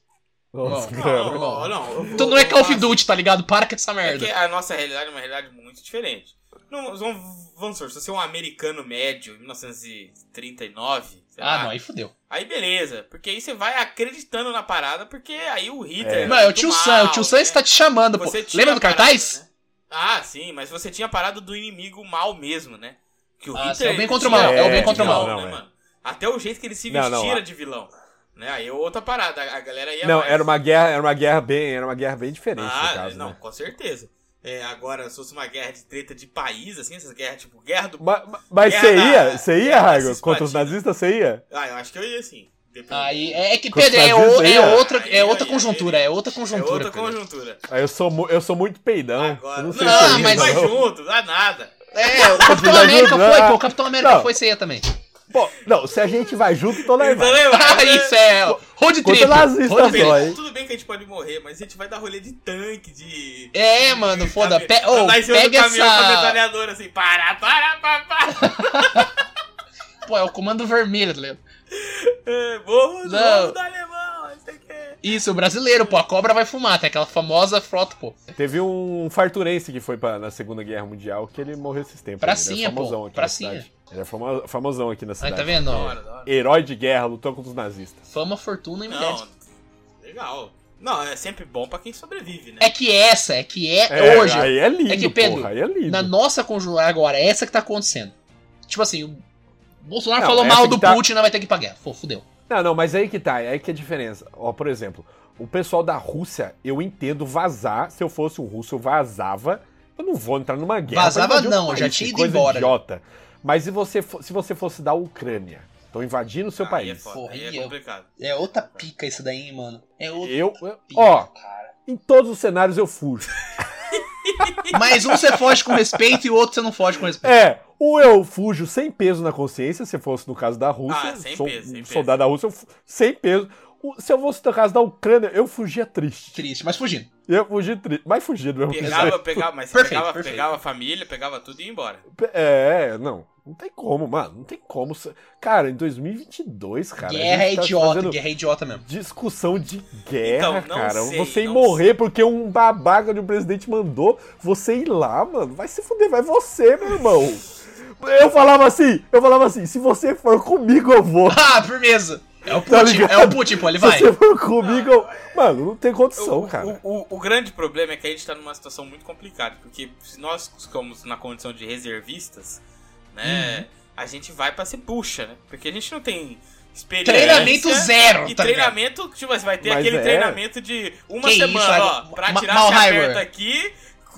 Nossa, Não, cara. Não, não, não. tu não é Call of assim, Duty, tá ligado? Para com essa É merda. que a nossa realidade é uma realidade muito diferente. Não, vamos, vamos supor, se você é um americano médio, 1939, sei Ah, lá, não, aí fudeu. aí beleza. Porque aí você vai acreditando na parada, porque aí o Hitler... É. Não, é o tio mal, Sam, o tio Sam né? está te chamando, pô. Você tinha Lembra do parada, cartaz? né? Ah, sim, mas você tinha a parada do inimigo mal mesmo, né? Que o Ah, Hitler é o bem contra o mal, é o de bem contra o mal. né, Não, é. mano? Até o jeito que ele se Não, vestia não, a- de vilão. Né? Aí é outra parada, a galera ia Não, mais. era uma guerra, era uma guerra bem, era uma guerra bem diferente Ah, no caso, não, né? com certeza. É, agora, se fosse uma guerra de treta de país, assim, essas guerras, tipo, guerra do. Mas, mas Guerra você da- ia? Você ia, Raigo? Contra os nazistas, você ia? Ah, eu acho que eu ia sim. Aí, é que, Com os Pedro, é, o- aí, é ó. outra, é outra conjuntura, é outra é conjuntura. outra Pedro. conjuntura. Aí eu sou, eu sou muito peidão. Agora. eu Não, sei Não, se mas- vai não. junto, dá nada. É, o Capitão América foi, pô, o Capitão América Não. foi, você ia também. Pô, não, se a gente vai junto, tô levando. Ah, isso é road trip. Road só, trip. A gente pode morrer, mas a gente vai dar rolê de tanque, de. É, mano, foda. Cami- Pe ô, andar em cima do pega caminhão com a essa... assim, para, para, para, para. Pô, é o comando vermelho, tá ligado? É, Morro morro do alemão, isso aqui é. Isso, brasileiro, pô, a cobra vai fumar, tem aquela famosa frota, pô. Teve um farturense que foi pra, na Segunda Guerra Mundial que ele morreu esses tempos. Pracinha, ele é famosão pô, aqui pracinha. cidade. Ele é famo- famosão aqui na Aí, cidade. tá vendo? Da ó? hora, da hora. Herói de guerra, lutou contra os nazistas. Fama, fortuna e mulheres. Não, legal. Não, é sempre bom pra quem sobrevive, né? É que essa, é que é, hoje, Aí é lindo, É que, Pedro, porra, aí é lindo. na nossa conjuntura agora, é essa que tá acontecendo. Tipo assim, o Bolsonaro Não, falou mal do tá- Putin, não vai ter que ir pra guerra. Pô, fudeu. Não, não, mas aí que tá, aí que é a diferença. Ó, por exemplo, o pessoal da Rússia, eu entendo vazar. Se eu fosse um russo, eu vazava. Eu não vou entrar numa guerra. Vazava não, eu já tinha ido coisa embora. idiota. Mas se você, se você fosse da Ucrânia, estão invadindo o seu Aí país. é foda, Porra, é complicado. É outra pica isso daí, hein, mano. É outra Eu, eu- pica, ó, cara. em todos os cenários eu fujo. Mas um você foge com respeito e o outro você não foge com respeito. É, ou eu fujo sem peso na consciência, se fosse no caso da Rússia, Ah, sem sou peso, sem um peso. soldado da Rússia, eu sem peso. O- Se eu fosse no caso da Ucrânia, eu fugia triste. Triste, mas fugindo. Eu fugi triste, mas fugia do mesmo Pegava, jeito. pegava, mas você Perfeito, pegava, perfeito. pegava a família, pegava tudo e ia embora. É, não. Não tem como, mano. Não tem como. Cara, em 2022, cara. guerra é gente tá idiota, fazendo guerra é idiota mesmo. Discussão de guerra, Então, não cara. sei, você ir morrer porque um babaca de um presidente mandou você ir lá, mano. Vai se fuder, vai você, meu irmão. Eu falava assim, eu falava assim, se você for comigo, eu vou. Ah, firmeza. É o Tá Putin, ligado? é o Putin, pô, ele Se vai. você for comigo, eu... Mano, não tem condição, O, cara. o, o- o grande problema é que a gente tá numa situação muito complicada, porque se nós ficamos na condição de reservistas, né, Uhum. a gente vai pra ser bucha, né? Porque a gente não tem experiência. Treinamento zero, E tá ligado? treinamento, tipo, você vai ter Mas aquele é. treinamento de uma Que isso, semana, Ivan? ó, pra tirar essa aperta aqui,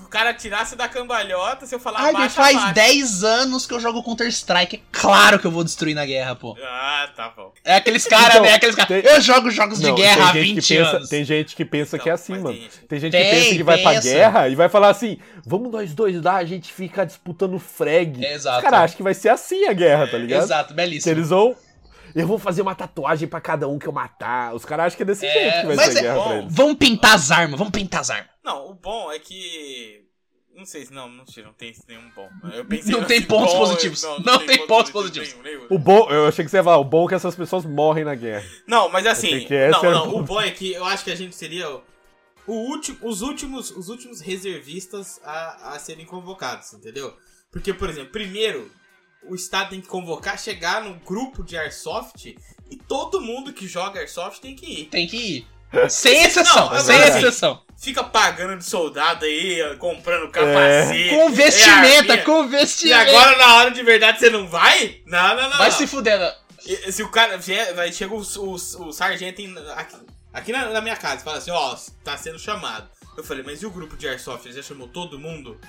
o cara tirasse da cambalhota, se eu falar Ai, baixa, faz baixa. 10 anos que eu jogo Counter-Strike. É claro que eu vou destruir na guerra, pô. Ah, tá bom. É aqueles caras, Então, né? Aqueles caras. tem- Eu jogo jogos de Não, guerra há tem gente 20 que pensa, anos. Tem gente que pensa Então, que é assim, mas mano. tem gente- Tem gente Tem, que pensa que vai pra pensa. guerra e vai falar assim: vamos nós dois lá, a gente fica disputando frag. Exato. Os caras acham que vai ser assim a guerra, tá ligado? Exato, belíssimo. eles vão. Eu vou fazer uma tatuagem pra cada um que eu matar. Os caras acham que é desse É, jeito que vai mas ser a é guerra bom. pra eles. Vamos pintar as armas, vamos pintar as armas. Não, o bom é que. Não sei se. Não, não, sei, não tem nenhum bom. Eu pensei Não tem pontos bom, positivos. Não tem pontos positivos. nenhum, nenhum. O bom, eu achei que você ia falar, o bom é que essas pessoas morrem na guerra. Não, mas assim, não, não, o o bom é que eu acho que a gente seria o último, os últimos, os últimos reservistas a, a serem convocados, entendeu? Porque, por exemplo, primeiro o estado tem que convocar, chegar no grupo de airsoft e todo mundo que joga airsoft tem que ir. Tem que ir. Sem exceção, Não, sem agora sim. exceção. Fica pagando de soldado aí, comprando capacete. Com vestimenta, é, com E vestimenta. agora na hora de verdade você não vai? Não, não, não. Vai não. se fuder. E- Se o cara vier, vai, chega o, o, o sargento aqui, aqui na, na minha casa e fala assim, ó, tá sendo chamado. Eu falei, mas e o grupo de Airsoft? Ele já chamou todo mundo?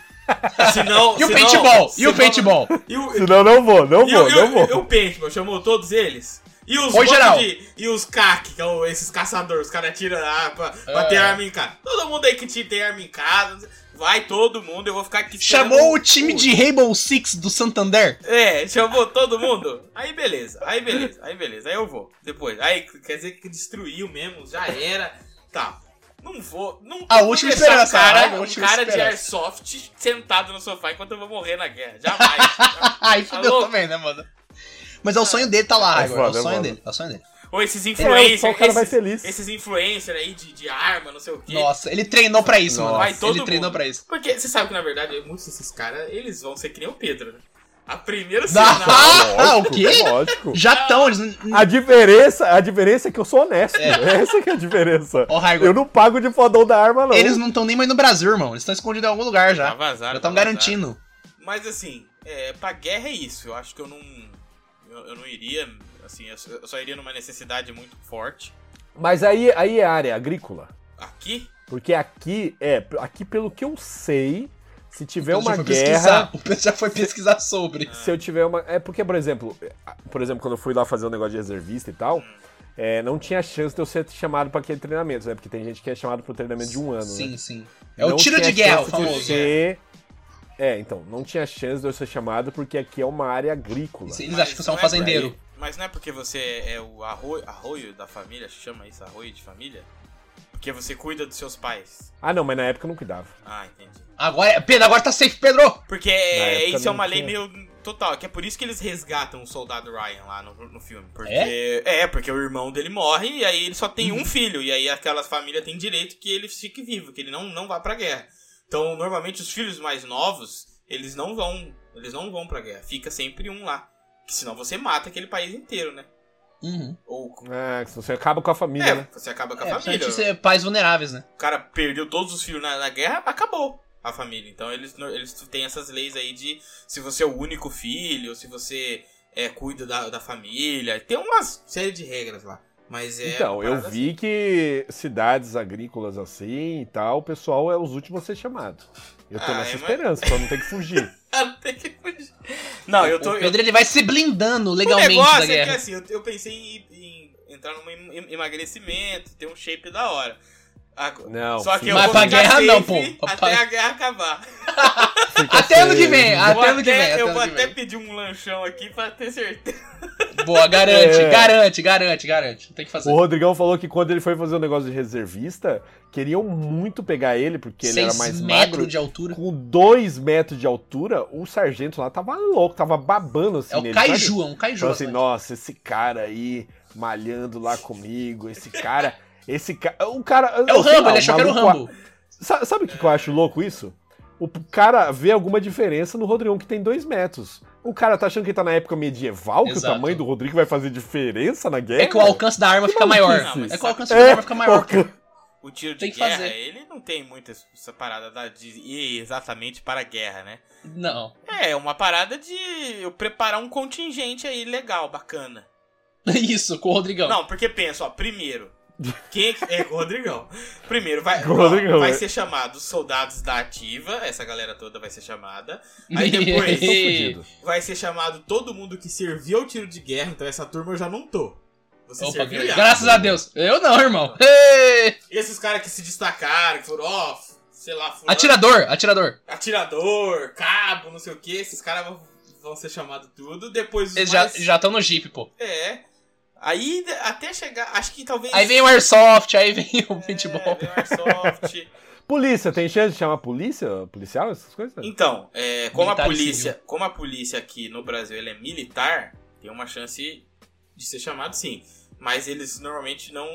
Senão, E o senão- paintball? E o senão- paintball? E o, Senão não vou, não e vou, e não o, e vou. o paintball? Chamou todos eles? E os Oi, geral. de- E os CAC, que são esses caçadores, os caras tiram ah, pra, pra É. ter arma em casa. Todo mundo aí que te- tem arma em casa, vai todo mundo, eu vou ficar aqui Chamou o time de Rainbow Six do Santander? É, chamou todo mundo. Aí beleza, aí beleza, aí beleza, aí eu vou. Depois, aí quer dizer que destruiu mesmo, já era. Tá. Não vou. Não A última esperança, Um cara, a um última cara de esperança. airsoft sentado no sofá enquanto eu vou morrer na guerra. Jamais. Aí fudeu louco? também, né, mano? Mas é o sonho dele, tá lá, É agora. É o sonho mano. dele, é o sonho dele. Ou esses É, influencers. só o cara vai esses, feliz. esses influencers aí de, de arma, não sei o quê. Nossa, ele treinou pra isso, Nossa. mano. Vai todo ele treinou mundo. pra isso. Porque você sabe que na verdade muitos desses caras, eles vão ser que nem o Pedro, né? A primeira sinal. Ah, o quê? Lógico. Já estão, eles. não- A diferença, a diferença é que eu sou honesto. Essa que é a diferença. Raigo, Eu não pago de fodão da arma, não. eles não estão nem mais no Brasil, irmão. Eles estão escondidos em algum lugar Tá já. vazado. Já tá estão vazado. garantindo. Mas assim, é, pra guerra é isso. Eu acho que eu não. Eu, eu não iria. Assim, eu só- eu só iria numa necessidade muito forte. Mas aí, aí é área agrícola. Aqui, Porque aqui, é, aqui pelo que eu sei, se tiver uma guerra. pesquisar. O Pedro já foi pesquisar sobre. Se eu tiver uma. É porque, por exemplo, por exemplo, quando eu fui lá fazer um negócio de reservista e tal, é, não tinha chance de eu ser chamado pra aquele treinamento, né? Porque tem gente que é chamado pro treinamento de um ano, Sim, né? sim. É o Não tiro tinha de guerra, o famoso. ser- É, então, não tinha chance de eu ser chamado porque aqui é uma área agrícola. Sim, Eles acham que você é um fazendeiro. mas não é porque você é o arroio, arroio da família, chama isso arroio de família? Porque você cuida dos seus pais. Ah, não, mas na época eu não cuidava. Ah, entendi. Agora, Pedro, agora tá safe, Pedro! Porque época isso é uma lei tinha. meio total, que é por isso que eles resgatam o soldado Ryan lá no, no filme. Porque, é? porque o irmão dele morre e aí ele só tem Uhum. um filho. E aí aquela família tem direito que ele fique vivo, que ele não, não vá pra guerra. Então, normalmente, os filhos mais novos, eles não vão. Eles não vão pra guerra. Fica sempre um lá. Que senão você mata aquele país inteiro, né? Uhum. Ou. Que você acaba com a família, É, né? você acaba com a É, família. ser pais vulneráveis, né? O cara perdeu todos os filhos na, na guerra, acabou a família. Então eles, eles têm essas leis aí de se você é o único filho, se você é, cuida da, da família. Tem uma série de regras lá. Mas é. então, eu vi que cidades agrícolas assim e tal, o pessoal é os últimos a ser chamado. Eu tô Ah, nessa é, mas- esperança, pra não ter que fugir. Ah, tem que fugir. Não, eu tô. o eu- Pedro ele vai se blindando o legalmente negócio da é que guerra. assim, eu, eu pensei em, em entrar num em- emagrecimento, ter um shape da hora. Agora- Não, Só que eu Mas vou pra ficar guerra safe não, pô. Até a guerra acabar. Até ano que vem, até ano que vem. eu vou até pedir um lanchão aqui pra ter certeza. Boa, garante, É. garante, garante, garante. Tem que fazer. O Rodrigão falou que quando ele foi fazer um negócio de reservista, queriam muito pegar ele, porque ele era mais metros magro. de altura. Com dois metros de altura, o sargento lá tava louco, tava babando assim É o nele. Kaiju, sabe? é um Kaiju. Falou assim, nossa, esse cara aí malhando lá comigo, esse cara. Esse cara. O cara. É o Rambo, ele achou que era o Rambo. Sa- Sabe o que, que eu acho louco isso? O cara vê alguma diferença no Rodrigão que tem dois metros. O cara tá achando que tá na época medieval, que o Exato. tamanho do Rodrigo vai fazer diferença na guerra? É que o alcance da arma fica maluquice. maior. Não, É que o alcance da arma fica maior. O tiro de Tem que guerra, fazer. ele não tem muito essa parada da- de ir exatamente para a guerra, né? Não. É uma parada de eu preparar um contingente aí legal, bacana. Isso, com o Rodrigão. Não, porque pensa, ó, primeiro. Quem é com o Rodrigão? Primeiro, vai, Com o ó, Rodrigão, vai é. ser chamado os soldados da ativa, essa galera toda vai ser chamada. Aí depois vai ser chamado todo mundo que serviu ao tiro de guerra, então essa turma eu já não tô. Você Opa, serviu já. graças a Deus. Eu não, irmão. Ei! Esses caras que se destacaram, que foram, ó, sei lá, fulano- Atirador, atirador. atirador, cabo, não sei o que, esses caras vão, ser chamados tudo. Depois os Eles já mais- estão no Jeep, pô. É. Aí até chegar. Acho que talvez. Aí vem o Airsoft, aí vem o é, paintball. vem o Airsoft. Polícia, tem chance de chamar polícia? Policial, essas coisas? Então, é, como a Militar e polícia. Como a polícia aqui no Brasil ela é militar, tem uma chance de ser chamado sim. Mas eles normalmente não.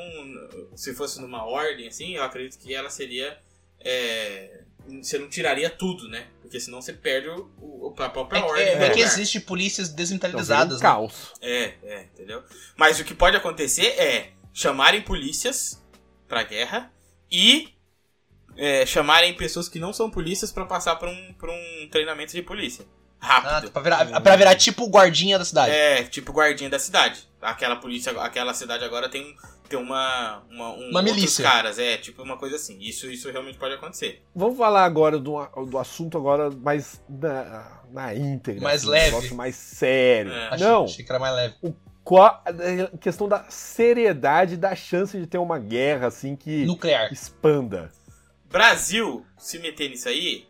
Se fosse numa ordem assim, eu acredito que ela seria. é, você não tiraria tudo, né? Porque senão você perde o, o- a própria ordem. É, é que lugar. existe polícias Então, desmilitarizadas, vira um né? caos. É, é, entendeu? Mas o que pode acontecer é chamarem polícias pra guerra e é, chamarem pessoas que não são polícias pra passar por um, por um treinamento de polícia. Ah, Rápido. pra virar, pra virar tipo guardinha da cidade. É, tipo guardinha da cidade. Aquela polícia, aquela cidade agora tem, ter uma, uma, um, Uma milícia. caras, é, tipo uma coisa assim. Isso, isso realmente pode acontecer. Vamos falar agora do, do assunto agora mais na, na íntegra. Mais assim, um leve. negócio mais sério. É. Achei, Não, achei que era mais leve. qual, a questão da seriedade da chance de ter uma guerra assim que Nuclear. expanda. Brasil, se meter nisso aí,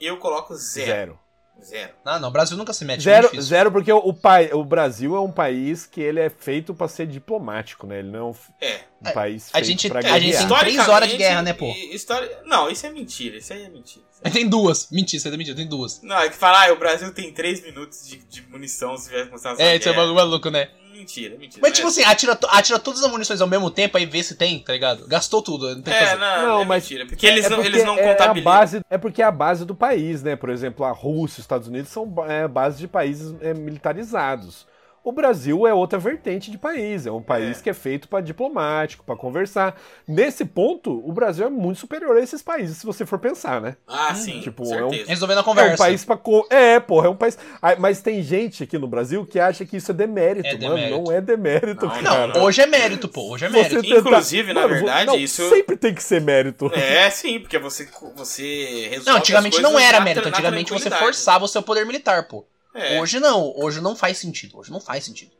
eu coloco zero. Zero. Zero. Ah, não, o Brasil nunca se mete. Zero, difícil. zero porque o, o, pai, o Brasil é um país que ele é feito pra ser diplomático, né? Ele não é um, É. É, país a feito gente- pra a gente tem- três horas de guerra, né, pô? História... Não, isso é mentira. Isso aí é mentira. Tem duas. Mentira, você é mentira, tem duas. Não, é que falar, ah, o Brasil tem 3 minutos de, de munição se vier começar essa É, isso é um bagulho maluco, né? Mentira, mentira. Mas né? tipo assim, atira, atira todas as munições ao mesmo tempo, aí vê se tem, tá ligado? Gastou tudo, não tem É, fazer. não, Não, é mas mentira. Porque eles, É não, porque eles não é a contabilizam. base É porque é a base do país, né? Por exemplo, a Rússia e os Estados Unidos são é, base de países é, militarizados. O Brasil é outra vertente de país, é um país É. que é feito para diplomático, para conversar. Nesse ponto, o Brasil é muito superior a esses países, se você for pensar, né? Ah, sim, Tipo, é um-. Resolvendo a É conversa. um país pra. co- É, porra, é um país. Mas tem gente aqui no Brasil que acha que isso é demérito, É mano. demérito. Não é demérito, Não, Não, cara. hoje é mérito, pô. Hoje é mérito. Tentar- Inclusive, na Mano, verdade, não, isso- Sempre tem que ser mérito. É, sim, porque você, você resolve Não, antigamente as não era mérito. Antigamente você forçava o seu poder militar, pô. É. Hoje não. Hoje não faz sentido. Hoje não faz sentido.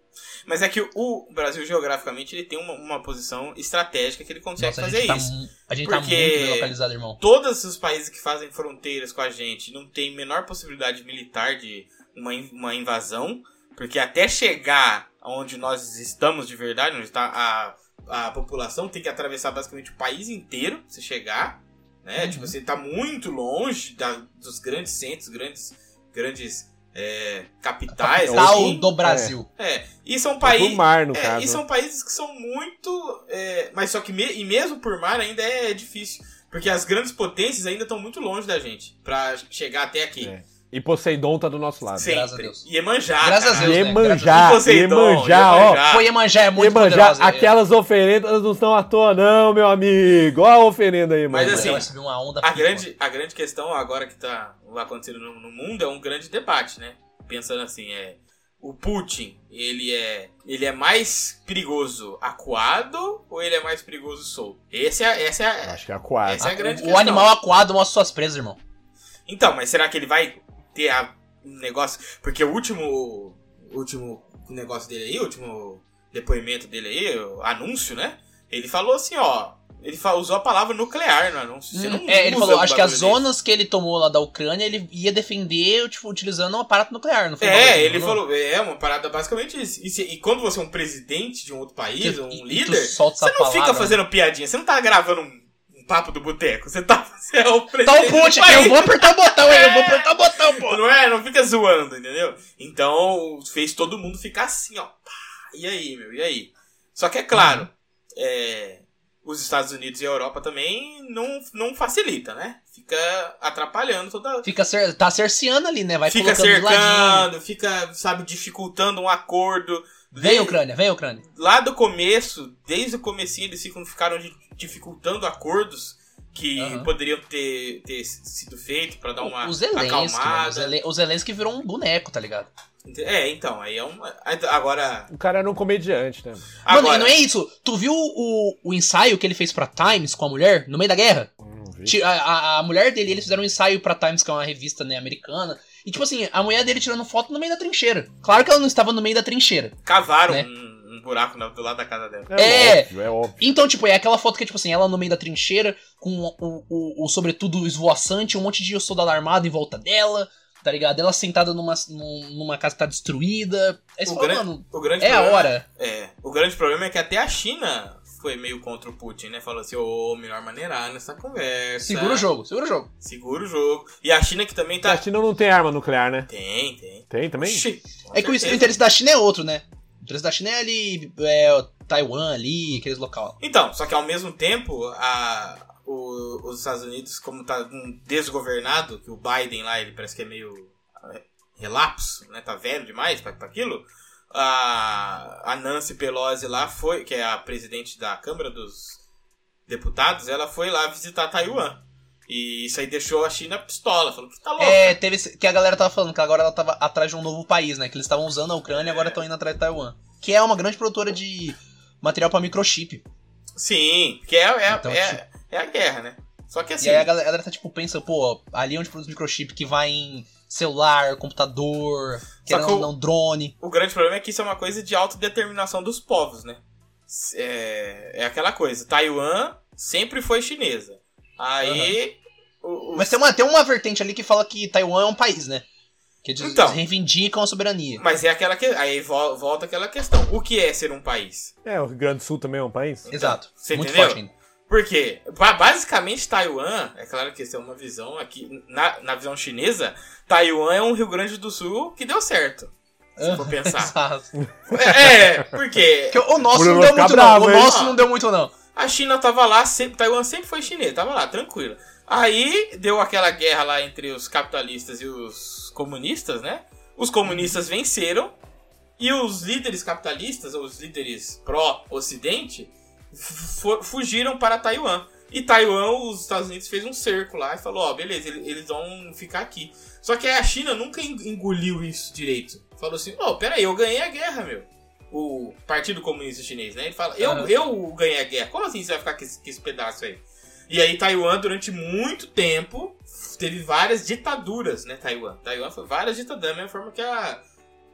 Mas é que o Brasil, geograficamente, ele tem uma, uma posição estratégica que ele consegue Nossa, a fazer gente, tá, isso. mu- a gente tá Porque- muito bem localizado, irmão. Todos os países que fazem fronteiras com a gente não tem menor possibilidade militar de uma, uma invasão, porque até chegar onde nós estamos de verdade, onde está a, a população, tem que atravessar basicamente o país inteiro pra você chegar. Né? Uhum. Tipo, você tá muito longe da- dos grandes centros, grandes, grandes é, capitais. Capital assim. do Brasil. É, e são países. mar, no É, caso. e são países que são muito. é, mas só que me- e mesmo por mar ainda é difícil. Porque as grandes potências ainda estão muito longe da gente pra chegar até aqui. É. E Poseidon tá do nosso lado. Sempre. Graças a Deus. Iemanjá. Graças a. Deus, né? Iemanjá, E Poseidon, Iemanjá, ó. Pô, Iemanjá é muito Iemanjá, poderosa. é. aquelas oferendas não estão à toa, não, meu amigo. Olha a oferenda aí, Mas mano. assim, vai subir uma onda A grande, a grande questão agora que tá acontecendo no, no mundo é um grande debate, né? Pensando assim, é. O Putin, ele é, ele é mais perigoso acuado ou ele é mais perigoso solto? Esse é, essa é a, Acho que é a quadra. essa é a grande O questão. animal aquado mostra suas presas, irmão. Então, mas será que ele vai ter a- um negócio. Porque o último. o último negócio dele aí, o último depoimento dele aí, o anúncio, né? Ele falou assim, ó. Ele usou a palavra nuclear no anúncio. Você não É, ele falou, acho que as desse. zonas que ele tomou lá da Ucrânia, ele ia defender, tipo, utilizando um aparato nuclear, não foi? É, ele não? falou, é uma parada basicamente isso. E, se- e quando você é um presidente de um outro país, Que- um e- líder, você não palavra, fica fazendo piadinha, você não tá gravando um, um papo do boteco, você tá você é o Tá presidente. o Putin eu vou apertar o botão aí, eu vou apertar o botão, pô. Não é? Não fica zoando, entendeu? Então, fez todo mundo ficar assim, ó. E aí, meu? E aí? Só que é claro, é, os Estados Unidos e a Europa também não, não facilita, né? Fica atrapalhando toda. Fica cer tá cerceando ali, né? Vai Fica de cercando, fica, sabe, dificultando um acordo. Vem, De- Ucrânia, vem, Ucrânia. Lá do começo, desde o comecinho, eles ficaram di- dificultando acordos que Aham. poderiam ter, ter sido feitos pra dar uma o Zelensky, mano, acalmada. Zelen- o Zelensky virou um boneco, tá ligado? É, então, aí é uma. Agora. O cara era um comediante, né? Mano, agora e não é isso. Tu viu o, o ensaio que ele fez pra Times com a mulher no meio da guerra? Hum, A, a, a mulher dele, eles fizeram um ensaio pra Times, que é uma revista né, americana. E tipo assim, a mulher dele tirando foto no meio da trincheira. Claro que ela não estava no meio da trincheira. cavaram né? um, um buraco do lado da casa dela. É. óbvio, é óbvio. Então, tipo, é aquela foto que é tipo assim, ela no meio da trincheira, com o, o, o sobretudo esvoaçante, um monte de soldado armado em volta dela, tá ligado? Ela sentada numa, num- numa casa que tá destruída. Aí O fala, mano, O grande é a problema- hora. É. O grande problema é que até a China foi meio contra o Putin, né? Falou assim, ô, melhor maneirar nessa conversa. Segura o jogo, segura o jogo. Segura o jogo. E a China que também A tá. China não tem arma nuclear, né? Tem, tem. Tem também? Oxi, É que o interesse da China é outro, né? Interesse da China é ali, é, Taiwan ali, aqueles local. Então, só que ao mesmo tempo, a, o- os Estados Unidos, como tá um desgovernado, que o Biden lá, ele parece que é meio é, relapso, né? Tá velho demais pra aquilo. A, a Nancy Pelosi lá foi, que é a presidente da Câmara dos Deputados, ela foi lá visitar Taiwan. E isso aí deixou a China pistola, falou que tá louco. É, teve que a galera tava falando que agora ela tava atrás de um novo país, né? Que eles estavam usando a Ucrânia e agora estão indo atrás de Taiwan. Que é uma grande produtora de material pra microchip. Sim, porque é, é, Então, é, tipo- é a guerra, né? Só que assim. E aí a galera, a galera tá tipo, pensa, pô, ali onde produz microchip que vai em celular, computador, querendo que o- não, drone. O grande problema é que isso é uma coisa de autodeterminação dos povos, né? É, é aquela coisa. Taiwan sempre foi chinesa. Aí. o- o- Mas tem uma, tem uma vertente ali que fala que Taiwan é um país, né? Que eles, Então. eles reivindicam a soberania. Mas é aquela que. Aí vo- volta aquela questão. O que é ser um país? É, o Rio Grande do Sul também é um país? Exato. Você Muito entendeu? forte ainda. Porque, ba- basicamente, Taiwan, é claro que isso é uma visão aqui, na, na visão chinesa, Taiwan é um Rio Grande do Sul que deu certo. Se for pensar. Exato. É, porque Porque o nosso Por não deu muito, bravo, não. O nosso não deu muito, não. A China tava lá, sempre, Taiwan sempre foi chinês, tava lá, tranquilo. Aí deu aquela guerra lá entre os capitalistas e os comunistas, né? Os comunistas venceram e os líderes capitalistas, os líderes pró-ocidente, fu- fugiram para Taiwan. E Taiwan, os Estados Unidos fez um cerco lá e falou, ó, beleza, ele- eles vão ficar aqui. Só que a China nunca en- engoliu isso direito. Falou assim, ó, peraí, eu ganhei a guerra, meu. O Partido Comunista Chinês, né? Ele fala, eu, Aham. eu ganhei a guerra. Como assim você vai ficar com esse, com esse pedaço aí? E aí Taiwan, durante muito tempo, teve várias ditaduras, né, Taiwan? Taiwan foi várias ditaduras, da mesma forma que a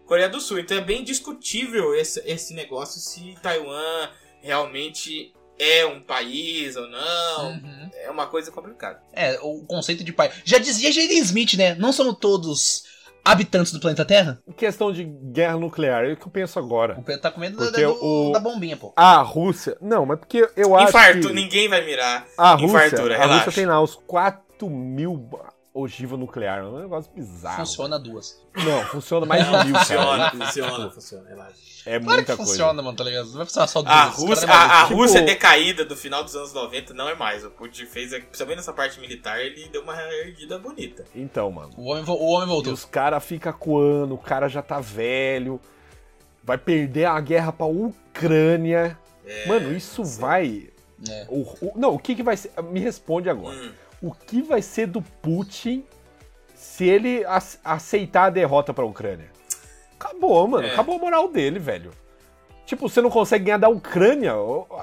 Coreia do Sul. Então é bem discutível esse, esse negócio se Taiwan realmente é um país ou não. Uhum. É uma coisa complicada. É, o conceito de pai. Já dizia Jaden Smith, né? Não somos todos habitantes do planeta Terra? Em questão de guerra nuclear, é o que eu penso agora. O Pedro tá com medo da, o- da bombinha, pô. A Rússia. Não, mas porque eu acho. Infarto, que ninguém vai mirar. a Rússia, infartura, a. Rússia tem lá os 4 mil ogiva nuclear. É um negócio bizarro. Funciona duas. Não, funciona mais de mil, cara. Funciona, funciona, funciona, relaxa. É Claro muita que coisa. funciona, mano, tá ligado? Não vai funcionar só duas. A Rússia, é a, a. Tipo- Rússia decaída do final dos anos 90 não é mais. O Putin fez, principalmente nessa parte militar, ele deu uma erguida bonita. Então, mano. O homem, o homem E voltou. os caras ficam coando, o cara já tá velho. Vai perder a guerra pra Ucrânia. É, Mano, isso vai. É. O, o- não, o que, que vai ser. Me responde agora. Hum. O que vai ser do Putin se ele ace- aceitar a derrota pra Ucrânia? Acabou, mano. É. Acabou a moral dele, velho. Tipo, você não consegue ganhar da Ucrânia,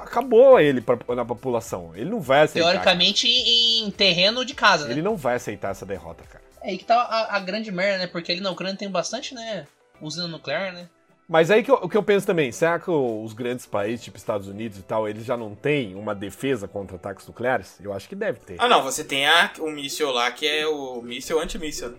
acabou ele pra, na população. Ele não vai aceitar. Teoricamente em terreno de casa, né? Ele não vai aceitar essa derrota, cara. É aí que tá a, a grande merda, né? Porque ali na Ucrânia tem bastante, né? Usina nuclear, né? Mas aí que eu- o que eu penso também, será que os grandes países, tipo Estados Unidos e tal, eles já não têm uma defesa contra ataques nucleares? Eu acho que deve ter. Ah, não, você tem a, o míssil lá que é o míssil anti-míssil. né?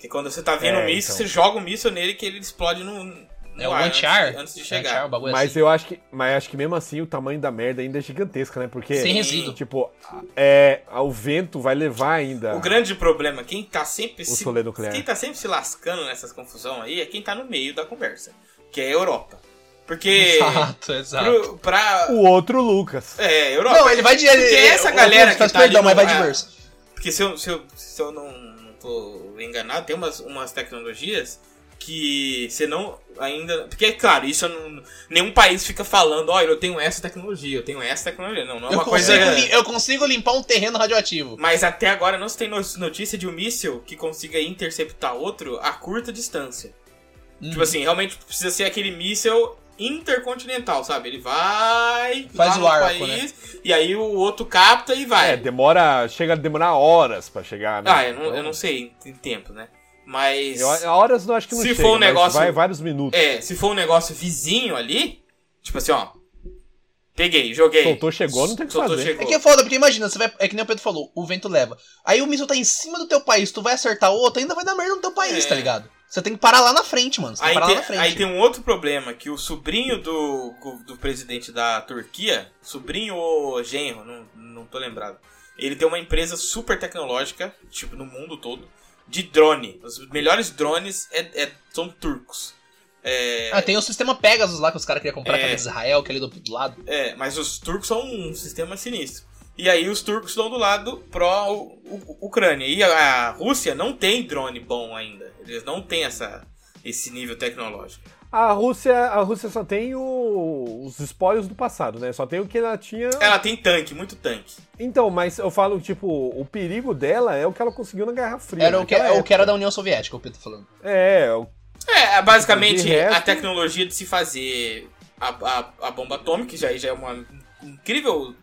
Que quando você tá vendo É, o míssil, então. você joga o míssil nele que ele explode no, no É o ar anti-ar. Antes, antes de Anti-ar, chegar. o bagulho Mas assim. eu acho que, mas acho que mesmo assim o tamanho da merda ainda é gigantesca, né? Porque Sem resíduo. tipo, é, o vento vai levar ainda O grande problema, quem tá sempre o se, quem tá sempre se lascando nessas confusão aí é quem tá no meio da conversa, que é a Europa. Porque Exato, exato. pro, pra O outro Lucas. é, Europa. Não, ele vai de. Porque ele- essa galera o- que peço tá ali perdão, mas vai de é, verso. Porque se eu, se eu, se eu não, não tô enganado, tem umas, umas tecnologias que você não ainda. Porque, claro, isso eu não, nenhum país fica falando, olha, eu tenho essa tecnologia, eu tenho essa tecnologia. Não, não é Eu uma coisa. consigo, li- eu consigo limpar um terreno radioativo. Mas até agora não se tem no- notícia de um míssil que consiga interceptar outro a curta distância. Uhum. Tipo assim, realmente precisa ser aquele míssil intercontinental, sabe? Ele vai Faz o no arco, país e aí o outro capta e vai. É, demora. Chega a demorar horas pra chegar. né? ah, eu não, Então, eu não sei em tempo, né? Mas. eu- horas não acho que não Se chega, for um negócio- vai vários minutos. É, se for um negócio vizinho ali, tipo assim, ó. Peguei, joguei. Soltou, chegou, não tem o que Soltou, fazer. chegou. É que é foda, porque imagina, você vai. É que nem o Pedro falou, o vento leva. Aí o míssil tá em cima do teu país, tu vai acertar outro, ainda vai dar merda no teu país, É. tá ligado? Você tem que parar lá na frente, mano. Você tem Aí que parar tem, lá na frente. aí tem um outro problema, que o sobrinho do, do presidente da Turquia, sobrinho ou genro, não, não tô lembrado, ele tem uma empresa super tecnológica, tipo, no mundo todo, de drone. Os melhores drones é, é- são turcos. É, Ah, tem o sistema Pegasus lá que os caras queriam comprar, que É. é de Israel, que é ali do, do lado. é, mas os turcos são um sistema sinistro. E aí os turcos estão do lado pró-Ucrânia. E a, Rússia não tem drone bom ainda. Eles não têm essa, esse nível tecnológico. A Rússia, a Rússia só tem o- os espólios do passado, né? Só tem o que ela tinha. Ela tem tanque, muito tanque. Então, mas eu falo, tipo, o perigo dela é o que ela conseguiu na Guerra Fria. Era o que, naquela é o que era da União Soviética, o Pedro falando. É, o- É, basicamente De resto- a tecnologia de se fazer a, a, a bomba atômica, que já, já é uma incrível.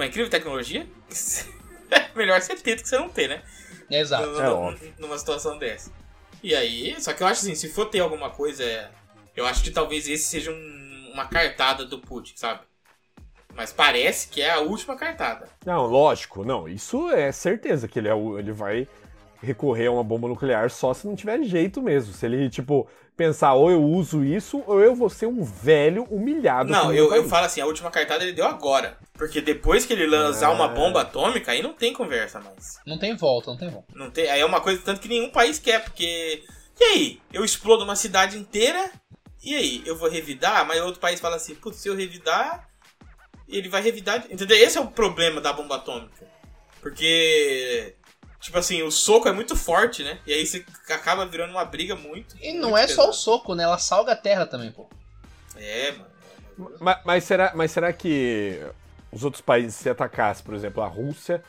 Uma incrível tecnologia. Melhor você ter do que você não ter, né? Exato. No- É óbvio. numa situação dessa. E aí, só que eu acho assim, se for ter alguma coisa, é, eu acho que talvez esse seja um- uma cartada do Putin, sabe? Mas parece que é a última cartada. Não, lógico, não. Isso é certeza que ele, é ele vai recorrer a uma bomba nuclear só se não tiver jeito mesmo. Se ele, tipo, pensar ou eu uso isso ou eu vou ser um velho humilhado. Não, eu, meu eu falo assim, a última cartada ele deu agora. Porque depois que ele lançar uma Ah. bomba atômica, aí não tem conversa mais. Não tem volta, não tem volta. Não tem, aí é uma coisa tanto que nenhum país quer, porque. E aí? Eu explodo uma cidade inteira, e aí? Eu vou revidar? Mas outro país fala assim, putz, se eu revidar, ele vai revidar. Entendeu? Esse é o problema da bomba atômica. Porque. Tipo assim, o soco é muito forte, né? E aí você acaba virando uma briga muito. E não muito é só o soco, né? Ela salga a terra também, pô. É, mano. Mas, mas será, mas será que os outros países se atacassem, por exemplo, a Rússia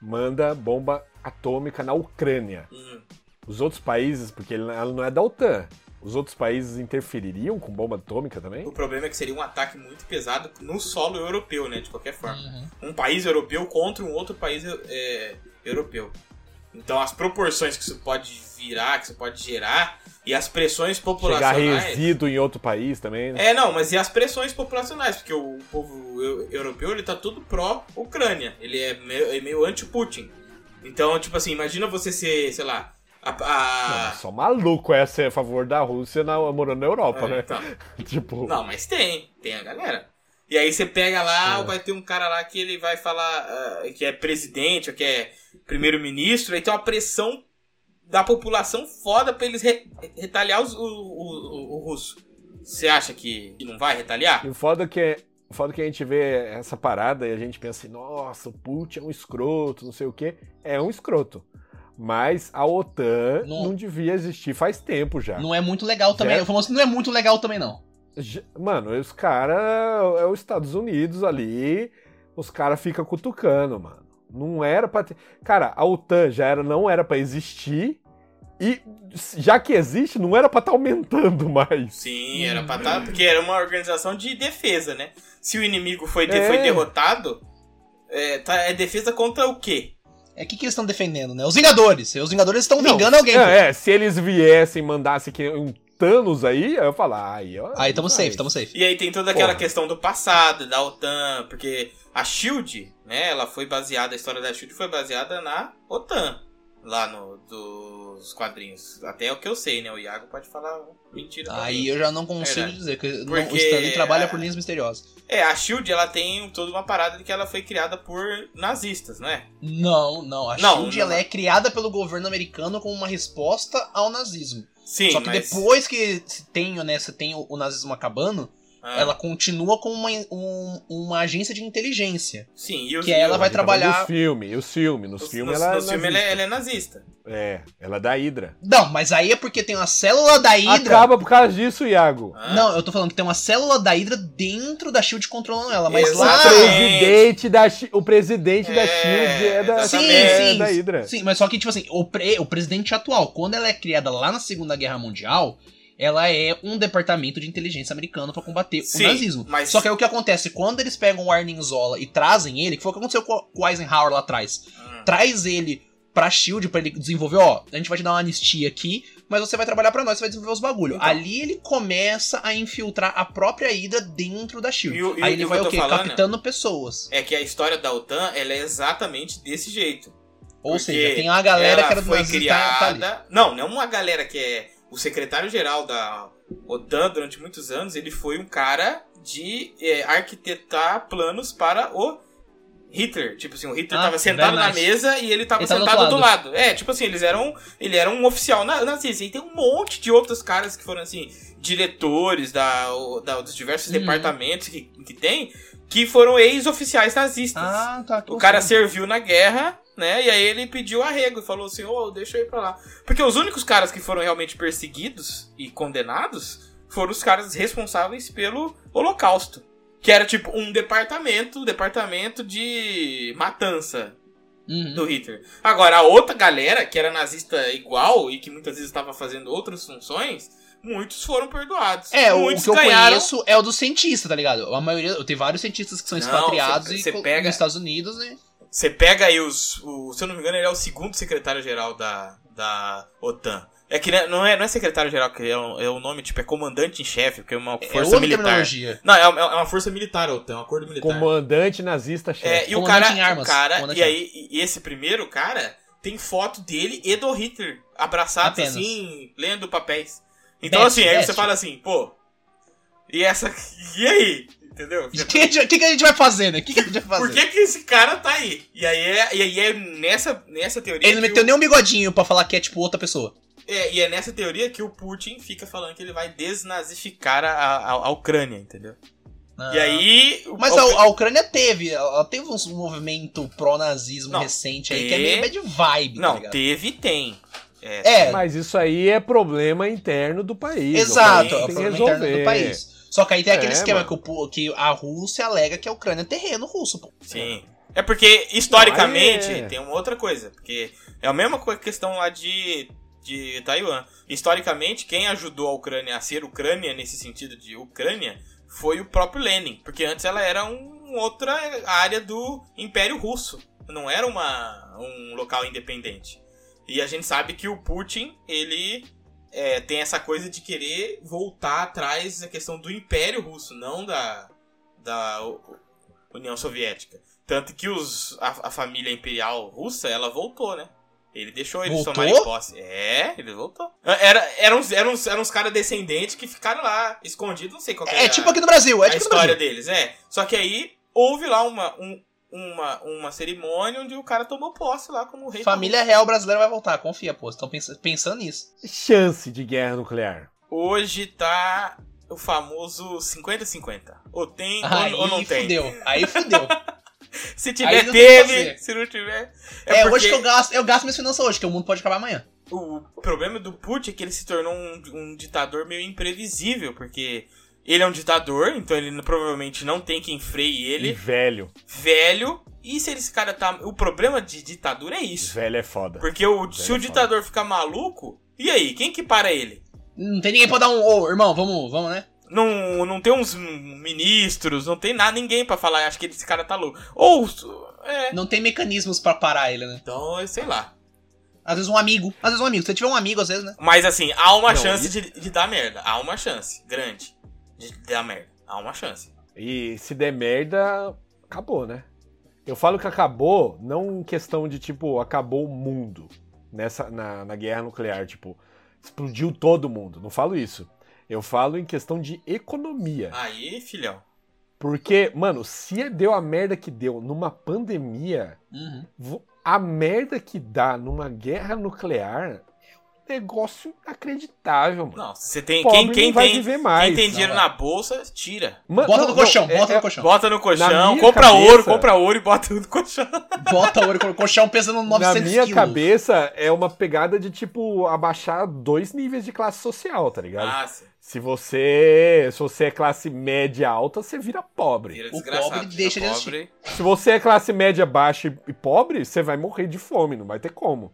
manda bomba atômica na Ucrânia. Hum. Os outros países, porque ela não é da OTAN, os outros países interfeririam com bomba atômica também? O problema é que seria um ataque muito pesado no solo europeu, né? De qualquer forma. Uhum. um país europeu contra um outro país é, europeu. Então as proporções que isso pode virar, que isso pode gerar, e as pressões Chegar populacionais. resíduo em outro país também, né? É, não, mas e as pressões populacionais? Porque o povo eu- europeu ele tá tudo pró-Ucrânia. Ele é meio, é meio anti-Putin. Então, tipo assim, imagina você ser, sei lá. A, a- Não, só maluco é ser a favor da Rússia na, morando na Europa, É, né? então. tipo, Não, mas tem, tem a galera. E aí você pega lá, É. vai ter um cara lá que ele vai falar ah, que é presidente, ou que é primeiro-ministro, aí tem uma pressão da população foda pra eles re- retaliar os- o, o, o, o russo. Você acha que, não vai retaliar? E o foda que é. O foda que a gente vê essa parada e a gente pensa assim, nossa, o Putin é um escroto, não sei o quê. É um escroto. Mas a OTAN Não- não, devia existir faz tempo já. Não é muito legal também. Já- O famoso que não é muito legal também, não. Mano, os caras. É os Estados Unidos ali. Os caras ficam cutucando, mano. Não era pra ter. Cara, a OTAN já era, não era pra existir. E já que existe, não era pra estar aumentando mais. Sim, era pra estar. Porque era uma organização de defesa, né? Se o inimigo foi, de- É. foi derrotado, é, tá- é defesa contra o quê? É o que, que eles estão defendendo, né? Os Vingadores. Os Vingadores estão vingando alguém. É, é, se eles viessem e mandassem que um Thanos aí, eu ia falar, aí, ó. Aí tamo safe, tamo safe. E aí tem toda aquela Porra. questão do passado, da OTAN, porque a SHIELD, né, ela foi baseada, a história da SHIELD foi baseada na OTAN, lá no, dos quadrinhos. Até é o que eu sei, né, o Iago pode falar mentira Aí eu já não consigo Verdade. dizer, que não, Porque- o Stanley trabalha por linhas misteriosas. É, a SHIELD, ela tem toda uma parada de que ela foi criada por nazistas, não é? Não, não. A Não, SHIELD não. ela é criada pelo governo americano como uma resposta ao nazismo. Sim, Só que mas... depois que se tem, né, você tem o, o nazismo acabando, Ah, ela continua como uma, um- uma agência de inteligência. Sim, e os que ela vai Fica trabalhar- Nos filmes, os filmes, nos Nos, filmes nos, ela, é nos filmes ela, é- nazista. ela é nazista. É, ela é da Hydra. Não, mas aí é porque tem uma célula da Hydra. Acaba por causa disso, Iago. Ah, Não, eu tô falando que tem uma célula da Hydra dentro da SHIELD controlando ela, mas O lá... Exatamente. presidente da, o presidente da É, SHIELD é da, exatamente. é Sim, da sim. Hydra. Sim, mas só que, tipo assim, o, pre- o presidente atual, quando ela é criada lá na Segunda Guerra Mundial, ela é um departamento de inteligência americano pra combater Sim, o nazismo. mas- Só que aí o que acontece, quando eles pegam o Arnim Zola e trazem ele, que foi o que aconteceu com o Eisenhower lá atrás, hum. traz ele pra SHIELD pra ele desenvolver, ó, a gente vai te dar uma anistia aqui, mas você vai trabalhar pra nós, você vai desenvolver os bagulho. Então. Ali ele começa a infiltrar a própria Hydra dentro da SHIELD. E o- e aí ele vai o quê? falando, Captando pessoas. É que a história da OTAN, ela é exatamente desse jeito. Ou seja, tem uma galera que era do foi nazismo que tá- tá ali. criada. não, não uma galera que é o secretário-geral da OTAN durante muitos anos. Ele foi um cara de é, arquitetar planos para o Hitler. Tipo assim, o Hitler Ah, tava sentado na nice. mesa e ele tava Ele tava do sentado outro do lado. É, tipo assim, eles eram. Ele era um oficial na- nazista. E tem um monte de outros caras que foram assim, diretores da, da- dos diversos Uhum. departamentos que, que tem, que foram ex-oficiais nazistas. Ah, tá. O cara serviu na guerra, né? E aí ele pediu arrego e falou assim: Ô, deixa eu ir pra lá. Porque os únicos caras que foram realmente perseguidos e condenados foram os caras responsáveis pelo Holocausto. Que era tipo um departamento, departamento de matança Uhum. do Hitler. Agora, a outra galera, que era nazista igual e que muitas vezes estava fazendo outras funções, muitos foram perdoados. É, muitos o que eu ganharam... conheço é o dos cientistas, tá ligado? A maioria, tenho vários cientistas que são Não, expatriados cê- e pega- nos Estados Unidos, né? Você pega aí os. O, se eu não me engano, ele é o segundo secretário-geral da, da OTAN. É que né, não é, não é secretário-geral, que é o, é o nome, tipo, é comandante em chefe, porque é uma É força outra militar. Não, é, é uma força militar, a OTAN, é um acordo militar. Comandante nazista É, chefe. e o Comandante cara, em armas, o cara e aí e esse primeiro cara tem foto dele e do Hitler abraçados Apenas. assim, lendo papéis. Então Best, assim, aí você fala assim, pô, e essa e aí, entendeu? O que, a gente- que que a gente vai fazer, né? O que, que a gente vai fazer? Por que que esse cara tá aí? E aí é, e aí é nessa nessa teoria Ele não meteu o- nem um bigodinho pra falar que é tipo outra pessoa. é, e é nessa teoria que o Putin fica falando que ele vai desnazificar a, a, a Ucrânia, entendeu? E aí. Mas a, a Ucrânia teve, ela teve uns- um movimento pró-nazismo recente aí, te- que é meio bad vibe, tá Não, ligado? teve e tem. É, É, Mas isso aí é problema interno do país. Exato, o é problema interno resolver. do país. Só que aí tem aquele É, esquema mano. que, o que a Rússia alega que a Ucrânia é terreno russo, pô. Sim. É porque, historicamente, Não, é- tem uma outra coisa. Porque é a mesma questão lá de, de Taiwan. Historicamente, quem ajudou a Ucrânia a ser Ucrânia, nesse sentido de Ucrânia, foi o próprio Lenin. Porque antes ela era um, outra área do Império Russo. Não era uma, um local independente. E a gente sabe que o Putin, ele é, tem essa coisa de querer voltar atrás da questão do Império Russo, não da, da União Soviética. Tanto que os, a, a família imperial russa, ela voltou, né? Ele deixou eles Voltou? tomarem posse. É, ele voltou. Era, eram uns, eram uns, eram uns caras descendentes que ficaram lá, escondidos, não sei qual É, a- tipo aqui no Brasil, é a tipo história deles, é. Só que aí houve lá uma, um- uma, uma cerimônia onde o cara tomou posse lá como rei. da Família real brasileira vai voltar, confia, pô. Estão pensando nisso. Chance de guerra nuclear. Hoje tá o famoso 50-50. Ou tem Aí ou, ou não tem. fudeu, aí fudeu. Se tiver, não teve. Se não tiver. É, porque hoje que eu gasto, eu gasto minhas finanças hoje, que o mundo pode acabar amanhã. O problema do Putin é que ele se tornou um, um ditador meio imprevisível, porque ele é um ditador, então ele provavelmente não tem quem freie E ele, velho. velho. E se esse cara tá. O problema de ditadura é isso. Velho é foda. Porque o, se é o ditador ficar maluco, e aí? Quem que para ele? Não tem ninguém pra dar um. Ô, irmão, vamos, vamos, né? Não, não tem uns ministros, não tem nada, ninguém pra falar, acho que esse cara tá louco. Ou. É. Não tem mecanismos pra parar ele, né? Então, sei lá. Às vezes um amigo. Às vezes um amigo. Se você tiver um amigo, às vezes, né? Mas assim, há uma Não, chance isso- de, de dar merda. Há uma chance grande de dar merda. Há uma chance. E se der merda, acabou, né? Eu falo que acabou, não em questão de, tipo, acabou o mundo nessa, na, na guerra nuclear, tipo, explodiu todo mundo. Não falo isso. Eu falo em questão de economia. Aí, filhão. Porque, mano, se deu a merda que deu numa pandemia, Uhum. a merda que dá numa guerra nuclear negócio inacreditável, mano. Não, você tem. Pobre Quem, quem não vai tem, viver mais. quem tem Não dinheiro vai. na bolsa, tira. Mano, Bota não, no colchão, não, é- bota é- no colchão. Bota no colchão, compra cabeça- ouro, compra ouro e bota no colchão. Bota ouro, o colchão pesando 900 Na minha quilos. cabeça é uma pegada de tipo abaixar dois níveis de classe social, tá ligado? Ah, sim. Se você, se você é classe média alta, você vira pobre. Vira O desgraçado. pobre vira deixa de pobre. Se você é classe média baixa e- e pobre, você vai morrer de fome, não vai ter como.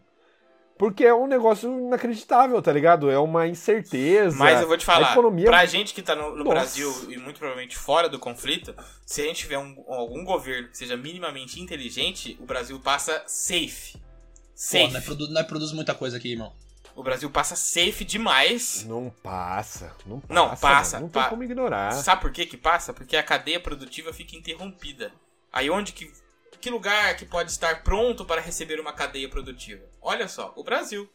Porque é um negócio inacreditável, tá ligado? É uma incerteza. Mas eu vou te A falar, economia pra gente que tá no, no. Brasil e muito provavelmente fora do conflito, se a gente tiver um- algum governo que seja minimamente inteligente, o Brasil passa safe. Pô, Safe. nós produz, nós produz muita coisa aqui, irmão. O Brasil passa safe demais. não passa, não passa. Não, passa, mano, Não tem pa- como ignorar. Sabe por que que passa? Porque a cadeia produtiva fica interrompida. Aí onde que... Que lugar que pode estar pronto para receber uma cadeia produtiva? Olha só, o Brasil.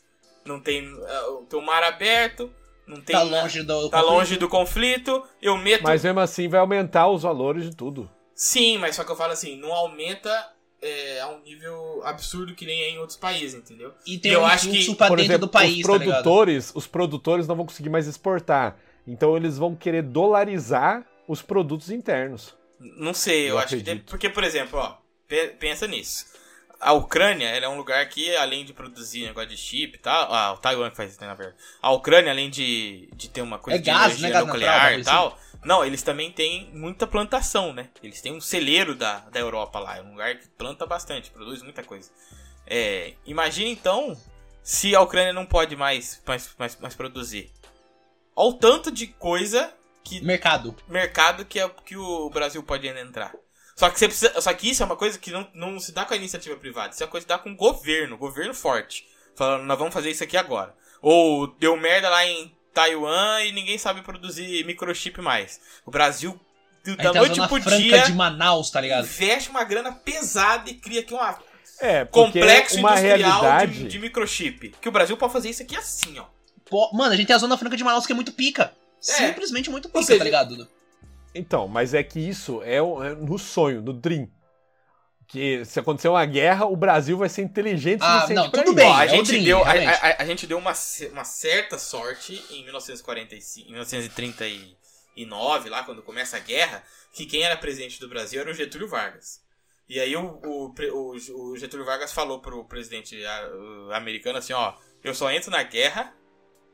Não tem, uh, tem o mar aberto, não tem... Tá longe do. Tá conflito. longe do conflito, eu meto Mas mesmo assim vai aumentar os valores de tudo. Sim, mas só que eu falo assim, não aumenta é, a um nível absurdo que nem é em outros países, entendeu? E tem Eu um acho que, pra Por dentro exemplo, do país, os tá produtores, os produtores não vão conseguir mais exportar. Então eles vão querer dolarizar os produtos internos. Não sei, eu, Eu acho que. acredito. tem- Porque, por exemplo, ó, pensa nisso. A Ucrânia é um lugar que, além de produzir negócio de chip e tal. Ah, o Taiwan faz isso, né, na verdade. A Ucrânia, além de, de ter uma coisa É de gás, energia né, nuclear e tal. Não, eles também têm muita plantação, né? Eles têm um celeiro da, da Europa lá. É um lugar que planta bastante, produz muita coisa. É, imagina então se a Ucrânia não pode mais, mais, mais, mais produzir. Olha o tanto de coisa que. Mercado. Mercado que, é, que o Brasil pode entrar. Só que, você precisa, só que isso é uma coisa que não, não se dá com a iniciativa privada. Isso é uma coisa que dá com o governo, governo forte. Falando, nós vamos fazer isso aqui agora. Ou deu merda lá em Taiwan e ninguém sabe produzir microchip mais. O Brasil, da noite pro dia, de Manaus, tá ligado? investe uma grana pesada e cria aqui uma É, complexo uma industrial realidade. de, de microchip. Que o Brasil pode fazer isso aqui assim, ó. Pô, mano, a gente tem a Zona Franca de Manaus que é muito pica. Simplesmente muito pica, seja, tá ligado? Então, mas é que isso é, é no sonho, no dream. Que se acontecer uma guerra, o Brasil vai ser inteligente Ah, suficiente não, pra tudo isso. bem. Ó, a, é gente Dream, deu, a, a- a gente deu uma, uma certa sorte em 1945, em 1939, lá quando começa a guerra, que quem era presidente do Brasil era o Getúlio Vargas. E aí o, o, o- o Getúlio Vargas falou pro presidente americano assim, ó, eu só entro na guerra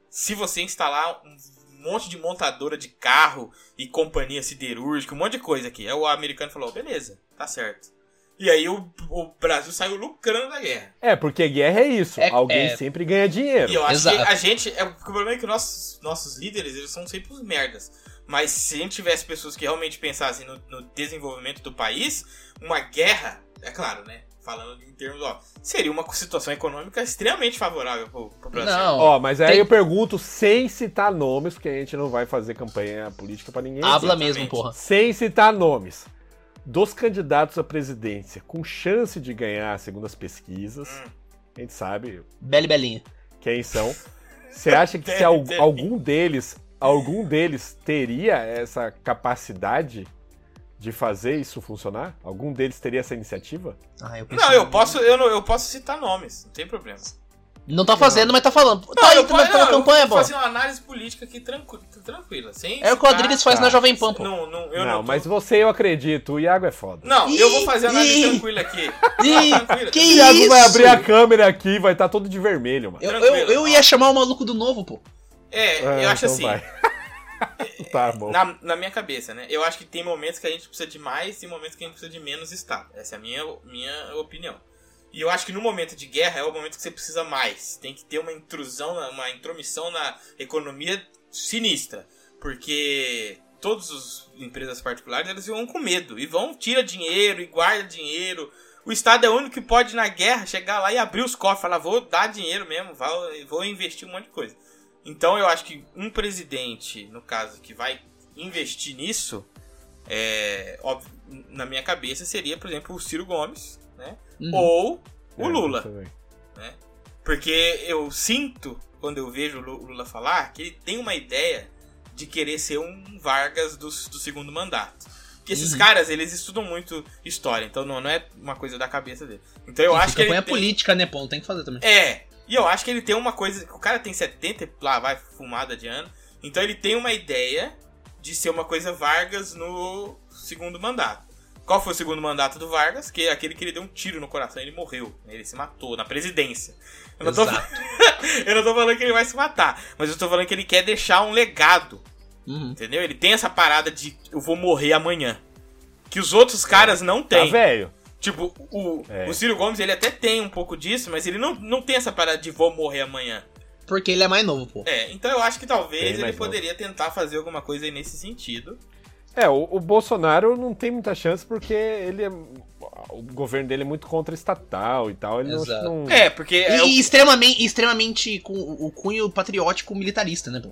se você instalar um monte de montadora de carro e companhia siderúrgica, um monte de coisa aqui. Aí o americano falou, beleza, tá certo. E aí o, o Brasil saiu lucrando da guerra. É, porque guerra é isso. É- Alguém é- sempre ganha dinheiro. E eu acho Exato. que a gente. É, o problema é que nossos, nossos líderes, eles são sempre os merdas. Mas se a gente tivesse pessoas que realmente pensassem no, no desenvolvimento do país, uma guerra, é claro, né? Falando em termos, ó, seria uma situação econômica extremamente favorável pro, pro Brasil. Não. Ó, mas aí Tem- eu pergunto sem citar nomes, porque a gente não vai fazer campanha política pra ninguém. Habla exatamente. mesmo, porra. Sem citar nomes. Dos candidatos à presidência com chance de ganhar, segundo as pesquisas, Hum. a gente sabe Bela Belinha. quem são. Você acha que se al- algum deles, algum deles teria essa capacidade de fazer isso funcionar? Algum deles teria essa iniciativa? Ah, eu Não, eu posso, eu, não, eu posso citar nomes, não tem problema. Não tá fazendo, mas tá falando. Não, tá aí, eu, tá posso- na tá na não, eu campanha, vou fazer uma análise política aqui tranquila, tranquila sem É o que o Rodrigues faz Tá. na Jovem Pan, pô. Não, não, eu não, não. tô- mas você eu acredito, o Iago é foda. Não, Ih, eu vou fazer a análise ih. tranquila aqui. Ih, tranquila. que O Iago isso? vai abrir a câmera aqui e vai estar todo de vermelho, mano. Eu, eu, eu ia chamar o maluco do novo, pô. É, Ah, eu acho então assim. tá bom. Na, na minha cabeça, né? Eu acho que tem momentos que a gente precisa de mais e momentos que a gente precisa de menos Estado. Essa é a minha, minha opinião. E eu acho que no momento de guerra é o momento que você precisa mais. Tem que ter uma intrusão, uma intromissão na economia sinistra. Porque todas as empresas particulares elas vão com medo. E vão, tira dinheiro e guarda dinheiro. O Estado é o único que pode, na guerra, chegar lá e abrir os cofres. Falar, vou dar dinheiro mesmo, vou investir um monte de coisa. Então eu acho que um presidente, no caso, que vai investir nisso, é, óbvio, na minha cabeça seria, por exemplo, o Ciro Gomes, né? Uhum. Ou o É, Lula. também. Porque eu sinto, quando eu vejo o Lu- o Lula falar, que ele tem uma ideia de querer ser um Vargas do, do segundo mandato. Porque esses Uhum. caras, eles estudam muito história, então não, não é uma coisa da cabeça dele. Então eu acho que ele campanha tem... política, né, pô? Não tem que fazer também. É, e eu acho que ele tem uma coisa. O cara tem 70 e lá vai fumada de ano. Então ele tem uma ideia de ser uma coisa Vargas no segundo mandato. Qual foi o segundo mandato do Vargas? Que é aquele que ele deu um tiro no coração e ele morreu. né? Ele se matou na presidência. Eu não, tô, eu não tô falando que ele vai se matar, mas eu tô falando que ele quer deixar um legado. Uhum. Entendeu? Ele tem essa parada de eu vou morrer amanhã. Que os outros caras não Tá têm. velho. Tipo, o, É. o Ciro Gomes, ele até tem um pouco disso, mas ele não, não tem essa parada de vou morrer amanhã. Porque ele é mais novo, pô. É, então eu acho que talvez ele poderia tentar fazer alguma coisa aí nesse sentido. É, o, o Bolsonaro não tem muita chance porque ele é. O governo dele é muito contra-estatal e tal. Ele não, Exato. não- É, porque. é E, o- extremamente, extremamente com o cunho patriótico militarista, né, pô?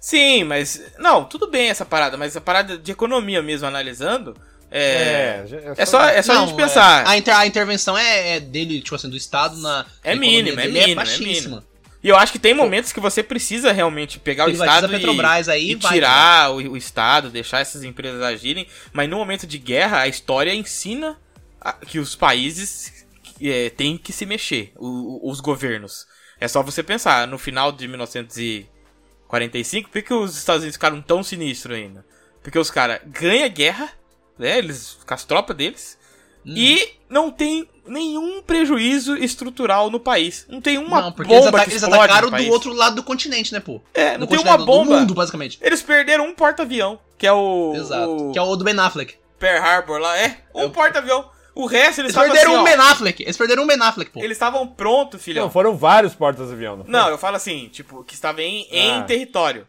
Sim, mas. Não, tudo bem essa parada, mas a parada de economia mesmo analisando. É. É, É só, é só a Não, gente pensar. A, inter- a intervenção é, é dele, tipo assim, do Estado na. É mínima, é mínima, é baixíssima. E eu acho que tem momentos que você precisa realmente pegar o Estado a Petrobras e, aí, e vai, tirar o, o Estado, deixar essas empresas agirem. Mas no momento de guerra, a história ensina a- que os países é, têm que se mexer, o- o- os governos. É só você pensar, no final de 1945, por que, que os Estados Unidos ficaram tão sinistros ainda? Porque os caras ganham guerra, né, eles, com as tropas deles, Hum. e não tem nenhum prejuízo estrutural no país. Não tem uma não, porque eles, bomba ata- eles explode atacaram do outro lado do continente, né, pô? É, não Do tem uma do bomba. mundo, basicamente. Eles perderam um porta-avião, que é o, Exato. o Que é o do Ben Affleck. Pearl Harbor lá. É, um Eu- porta-avião. O resto eles Eles estavam perderam assim, um Ben Affleck. Eles perderam um Ben Affleck, pô. Eles estavam prontos, filhão. Não, foram vários portas-avião. foi? Não, eu falo assim, tipo, que estava em, em Ah. território.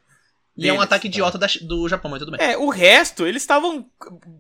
E é um Deles, ataque idiota da- do Japão, mas tudo bem. É, o resto, eles estavam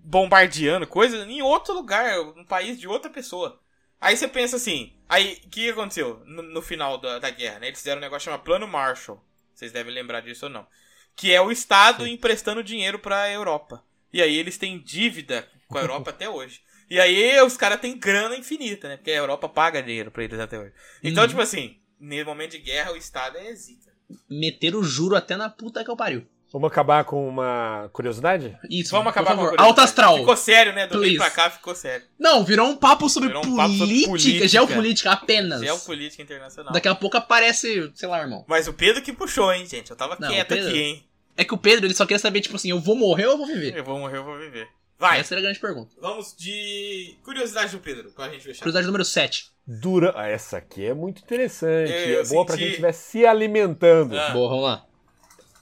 bombardeando coisa em outro lugar, um país de outra pessoa. Aí você pensa assim, aí, o que aconteceu no, no final da, da guerra, né? Eles fizeram um negócio chamado Plano Marshall. Vocês devem lembrar disso ou não. Que é o Estado emprestando dinheiro pra Europa. E aí eles têm dívida com a Europa até hoje. E aí os caras têm grana infinita, né? Porque a Europa paga dinheiro pra eles até hoje. Então, Uhum. tipo assim, nesse momento de guerra, o Estado é zica. Meteram o juro até na puta que eu pariu. Vamos acabar com uma curiosidade? Isso, Vamos acabar por com a favor. curiosidade. Alto astral. Ficou sério, né? Do meio pra cá ficou sério. Não, virou um papo sobre um papo sobre política, política. geopolítica apenas. Geopolítica internacional. Daqui a pouco aparece, sei lá, irmão. Mas o Pedro que puxou, hein, gente? Eu tava Não, quieto Pedro- aqui, hein? É que o Pedro, ele só queria saber, tipo assim, eu vou morrer ou eu vou viver? Eu vou morrer, eu vou viver. Vai, Essa era a grande pergunta. vamos de curiosidade do Pedro, pra gente fechar. Curiosidade número 7. Dura... Ah, essa aqui é muito interessante. Eu é boa pra senti- quem estiver se alimentando. Ah. Boa, vamos lá.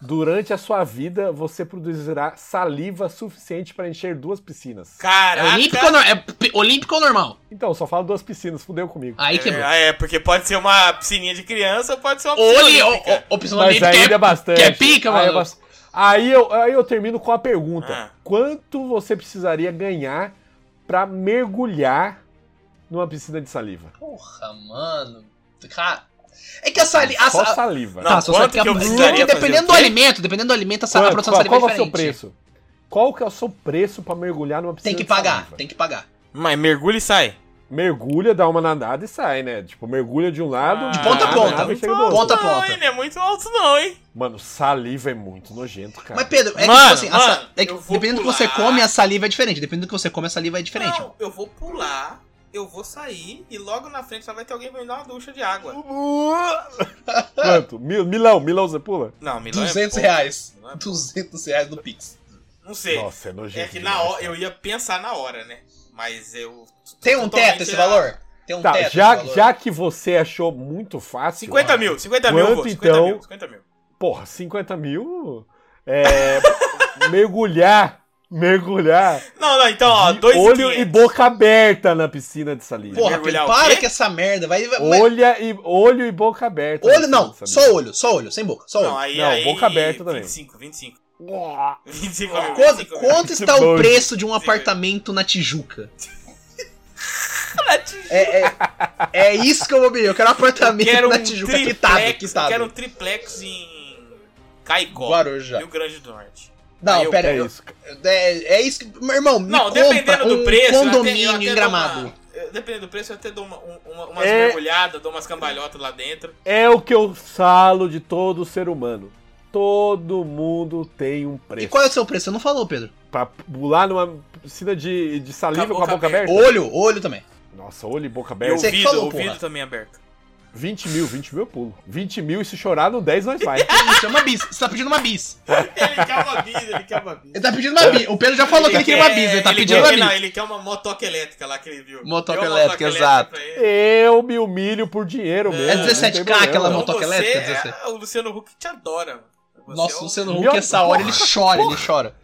Durante a sua vida, você produzirá saliva suficiente para encher duas piscinas. É Caraca! olímpico ou, nor- é olímpico ou normal? Então, só falo duas piscinas, fudeu comigo. Aí quebrou. É, é, porque pode ser uma piscininha de criança ou pode ser uma piscina ali, olímpica. o, opção Mas olímpica ainda é bastante. que é pica, Aí, é mano. aí, eu, aí eu termino com a pergunta: Ah. quanto você precisaria ganhar pra mergulhar numa piscina de saliva? Porra, mano. Cara. É que a saliva. Só saliva. Não, Tá, só quanto que a- que eu precisaria dependendo do alimento, dependendo do alimento, a, sa- a produção qual, de qual saliva é o seu diferente. preço? Qual que é o seu preço pra mergulhar numa piscina Tem que pagar, saliva? tem que pagar. Mas mergulha e sai. Mergulha, dá uma nadada e sai, né? Tipo, mergulha de um lado, De ponta a ponta. nada. Ponta a ponta. Não é muito alto não, hein? Mano, saliva é muito nojento, cara. Mas, Pedro, é que, Mano, tipo assim, a mano, é que dependendo do que você come, a saliva é diferente. Dependendo do que você come, a saliva é diferente. Não, eu vou pular, eu vou sair e logo na frente só vai ter alguém pra me dar uma ducha de água. Quanto? Mil, milão, milão você pula? Não, Milão é 200 pouco. reais. Milão é pouco. 200 reais no Pix. Não sei. Nossa, é nojento. é que na hora, eu ia pensar na hora, né? Mas eu... Tem um teto esse era- valor? Tem um Tá, teto já, já que você achou muito fácil. 50 mil, 50 mil, eu vou, Quanto, 50 então? mil, 50 mil. Porra, 50 mil. É. mergulhar. Mergulhar. Não, não, então, ó, de 2 olho e boca aberta na piscina de saliva. Porra, Mergulhar para com essa merda. Vai, vai- Olha e, olho e boca aberta. na Olho não, só olho, só olho, sem boca, só olho. Não, aí, Não, aí, boca aberta também. 25, 25. 25 mil, Quanto, 25 mil. quanto está o preço de um apartamento na Tijuca? É, é, é isso que eu vou ver. Eu quero um apartamento Quero na um Tijuca quitado, triplex, eu quitado. quero um triplex em Caicó, Guarujá. Rio Grande do Norte. Não, pera É eu- isso. É, é isso que. Meu irmão, me Não, compra dependendo do um preço, condomínio até em gramado. uma- dependendo do preço, eu até dou uma, um- uma, umas É. mergulhadas, dou umas cambalhotas lá dentro. É o que eu falo de todo ser humano. Todo mundo tem um E preço. qual é o seu preço? Você não falou, Pedro. Pra pular numa piscina de, de saliva Com a com a boca aberta? Olho, olho também. Nossa, olho e boca E aberta. Você que ouvido, falou, ouvido porra. também aberto. 20 mil, 20 mil eu pulo. 20 mil e se chorar no 10 nós vai. Que Isso, é uma bis. Você tá pedindo uma bis. Ele quer uma bis, ele quer uma bis. Ele tá pedindo uma bis. O Pedro já falou que ele queria uma bis. Ele tá ele pedindo quer, uma Não, bis. ele quer uma motoca elétrica lá que ele viu. Motoca elétrica, exato. ele. Eu me humilho por dinheiro mesmo. É não 17K tem problema. aquela motoca elétrica, é- 17. o Luciano Huck te adora. Você Nossa, é o um- Luciano Huck, essa hora, ele porra, chora, ele chora.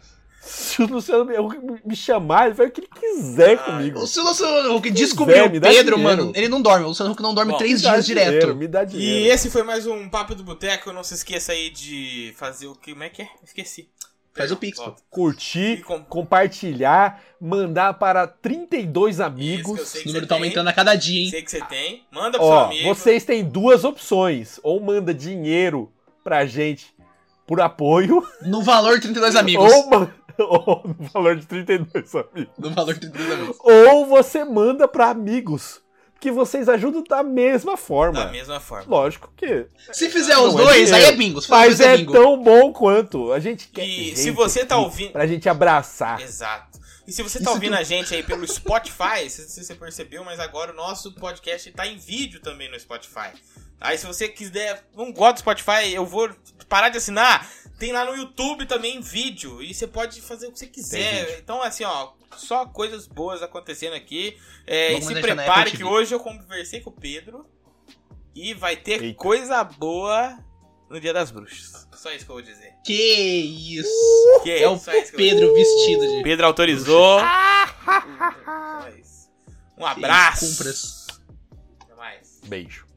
Se o Luciano me- me chamar, ele faz o que ele quiser Ai, comigo. O Luciano Huck descobriu o Pedro, dinheiro. mano. Ele não dorme. O Luciano Huck não dorme Bom, três dias dinheiro, direto. Me dá E dinheiro. esse foi mais um Papo do Boteco. Não se esqueça aí de fazer o que. Como é que é? Esqueci. Faz o Pix, pô. Curtir, E com- compartilhar, mandar para 32 Isso, amigos. que eu sei O número tá tem. aumentando a cada dia, hein? Sei que você tem. Manda pro seu Ó, amigo. vocês têm duas opções. Ou manda dinheiro pra gente por apoio, No valor 32 amigos. ou, ou no valor de 32 amigos. No valor 32 amigos. Ou você manda pra amigos, que vocês ajudam da mesma forma. Da mesma forma. Lógico que. Se fizer os Não é dois, aí dinheiro. é bingo. Mas dois, é bingo. tão bom quanto. A gente quer. E gente se você tá ouvindo- Pra gente abraçar. Exato. E se você tá Isso ouvindo tu- a gente aí pelo Spotify, se se você percebeu, mas agora o nosso podcast tá em vídeo também no Spotify. Aí se você quiser, não gosta do Spotify, eu vou parar de assinar. Tem lá no YouTube também vídeo. E você pode fazer o que você quiser. Então, assim, ó, só coisas boas acontecendo aqui. É, e se prepare que hoje eu conversei com o Pedro. E vai ter Eita. coisa boa no Dia das Bruxas. Só isso que eu vou dizer. Que isso. Que É o vou Pedro vestido de. Pedro autorizou. Isso. Um abraço. Compras. Até mais. Beijo.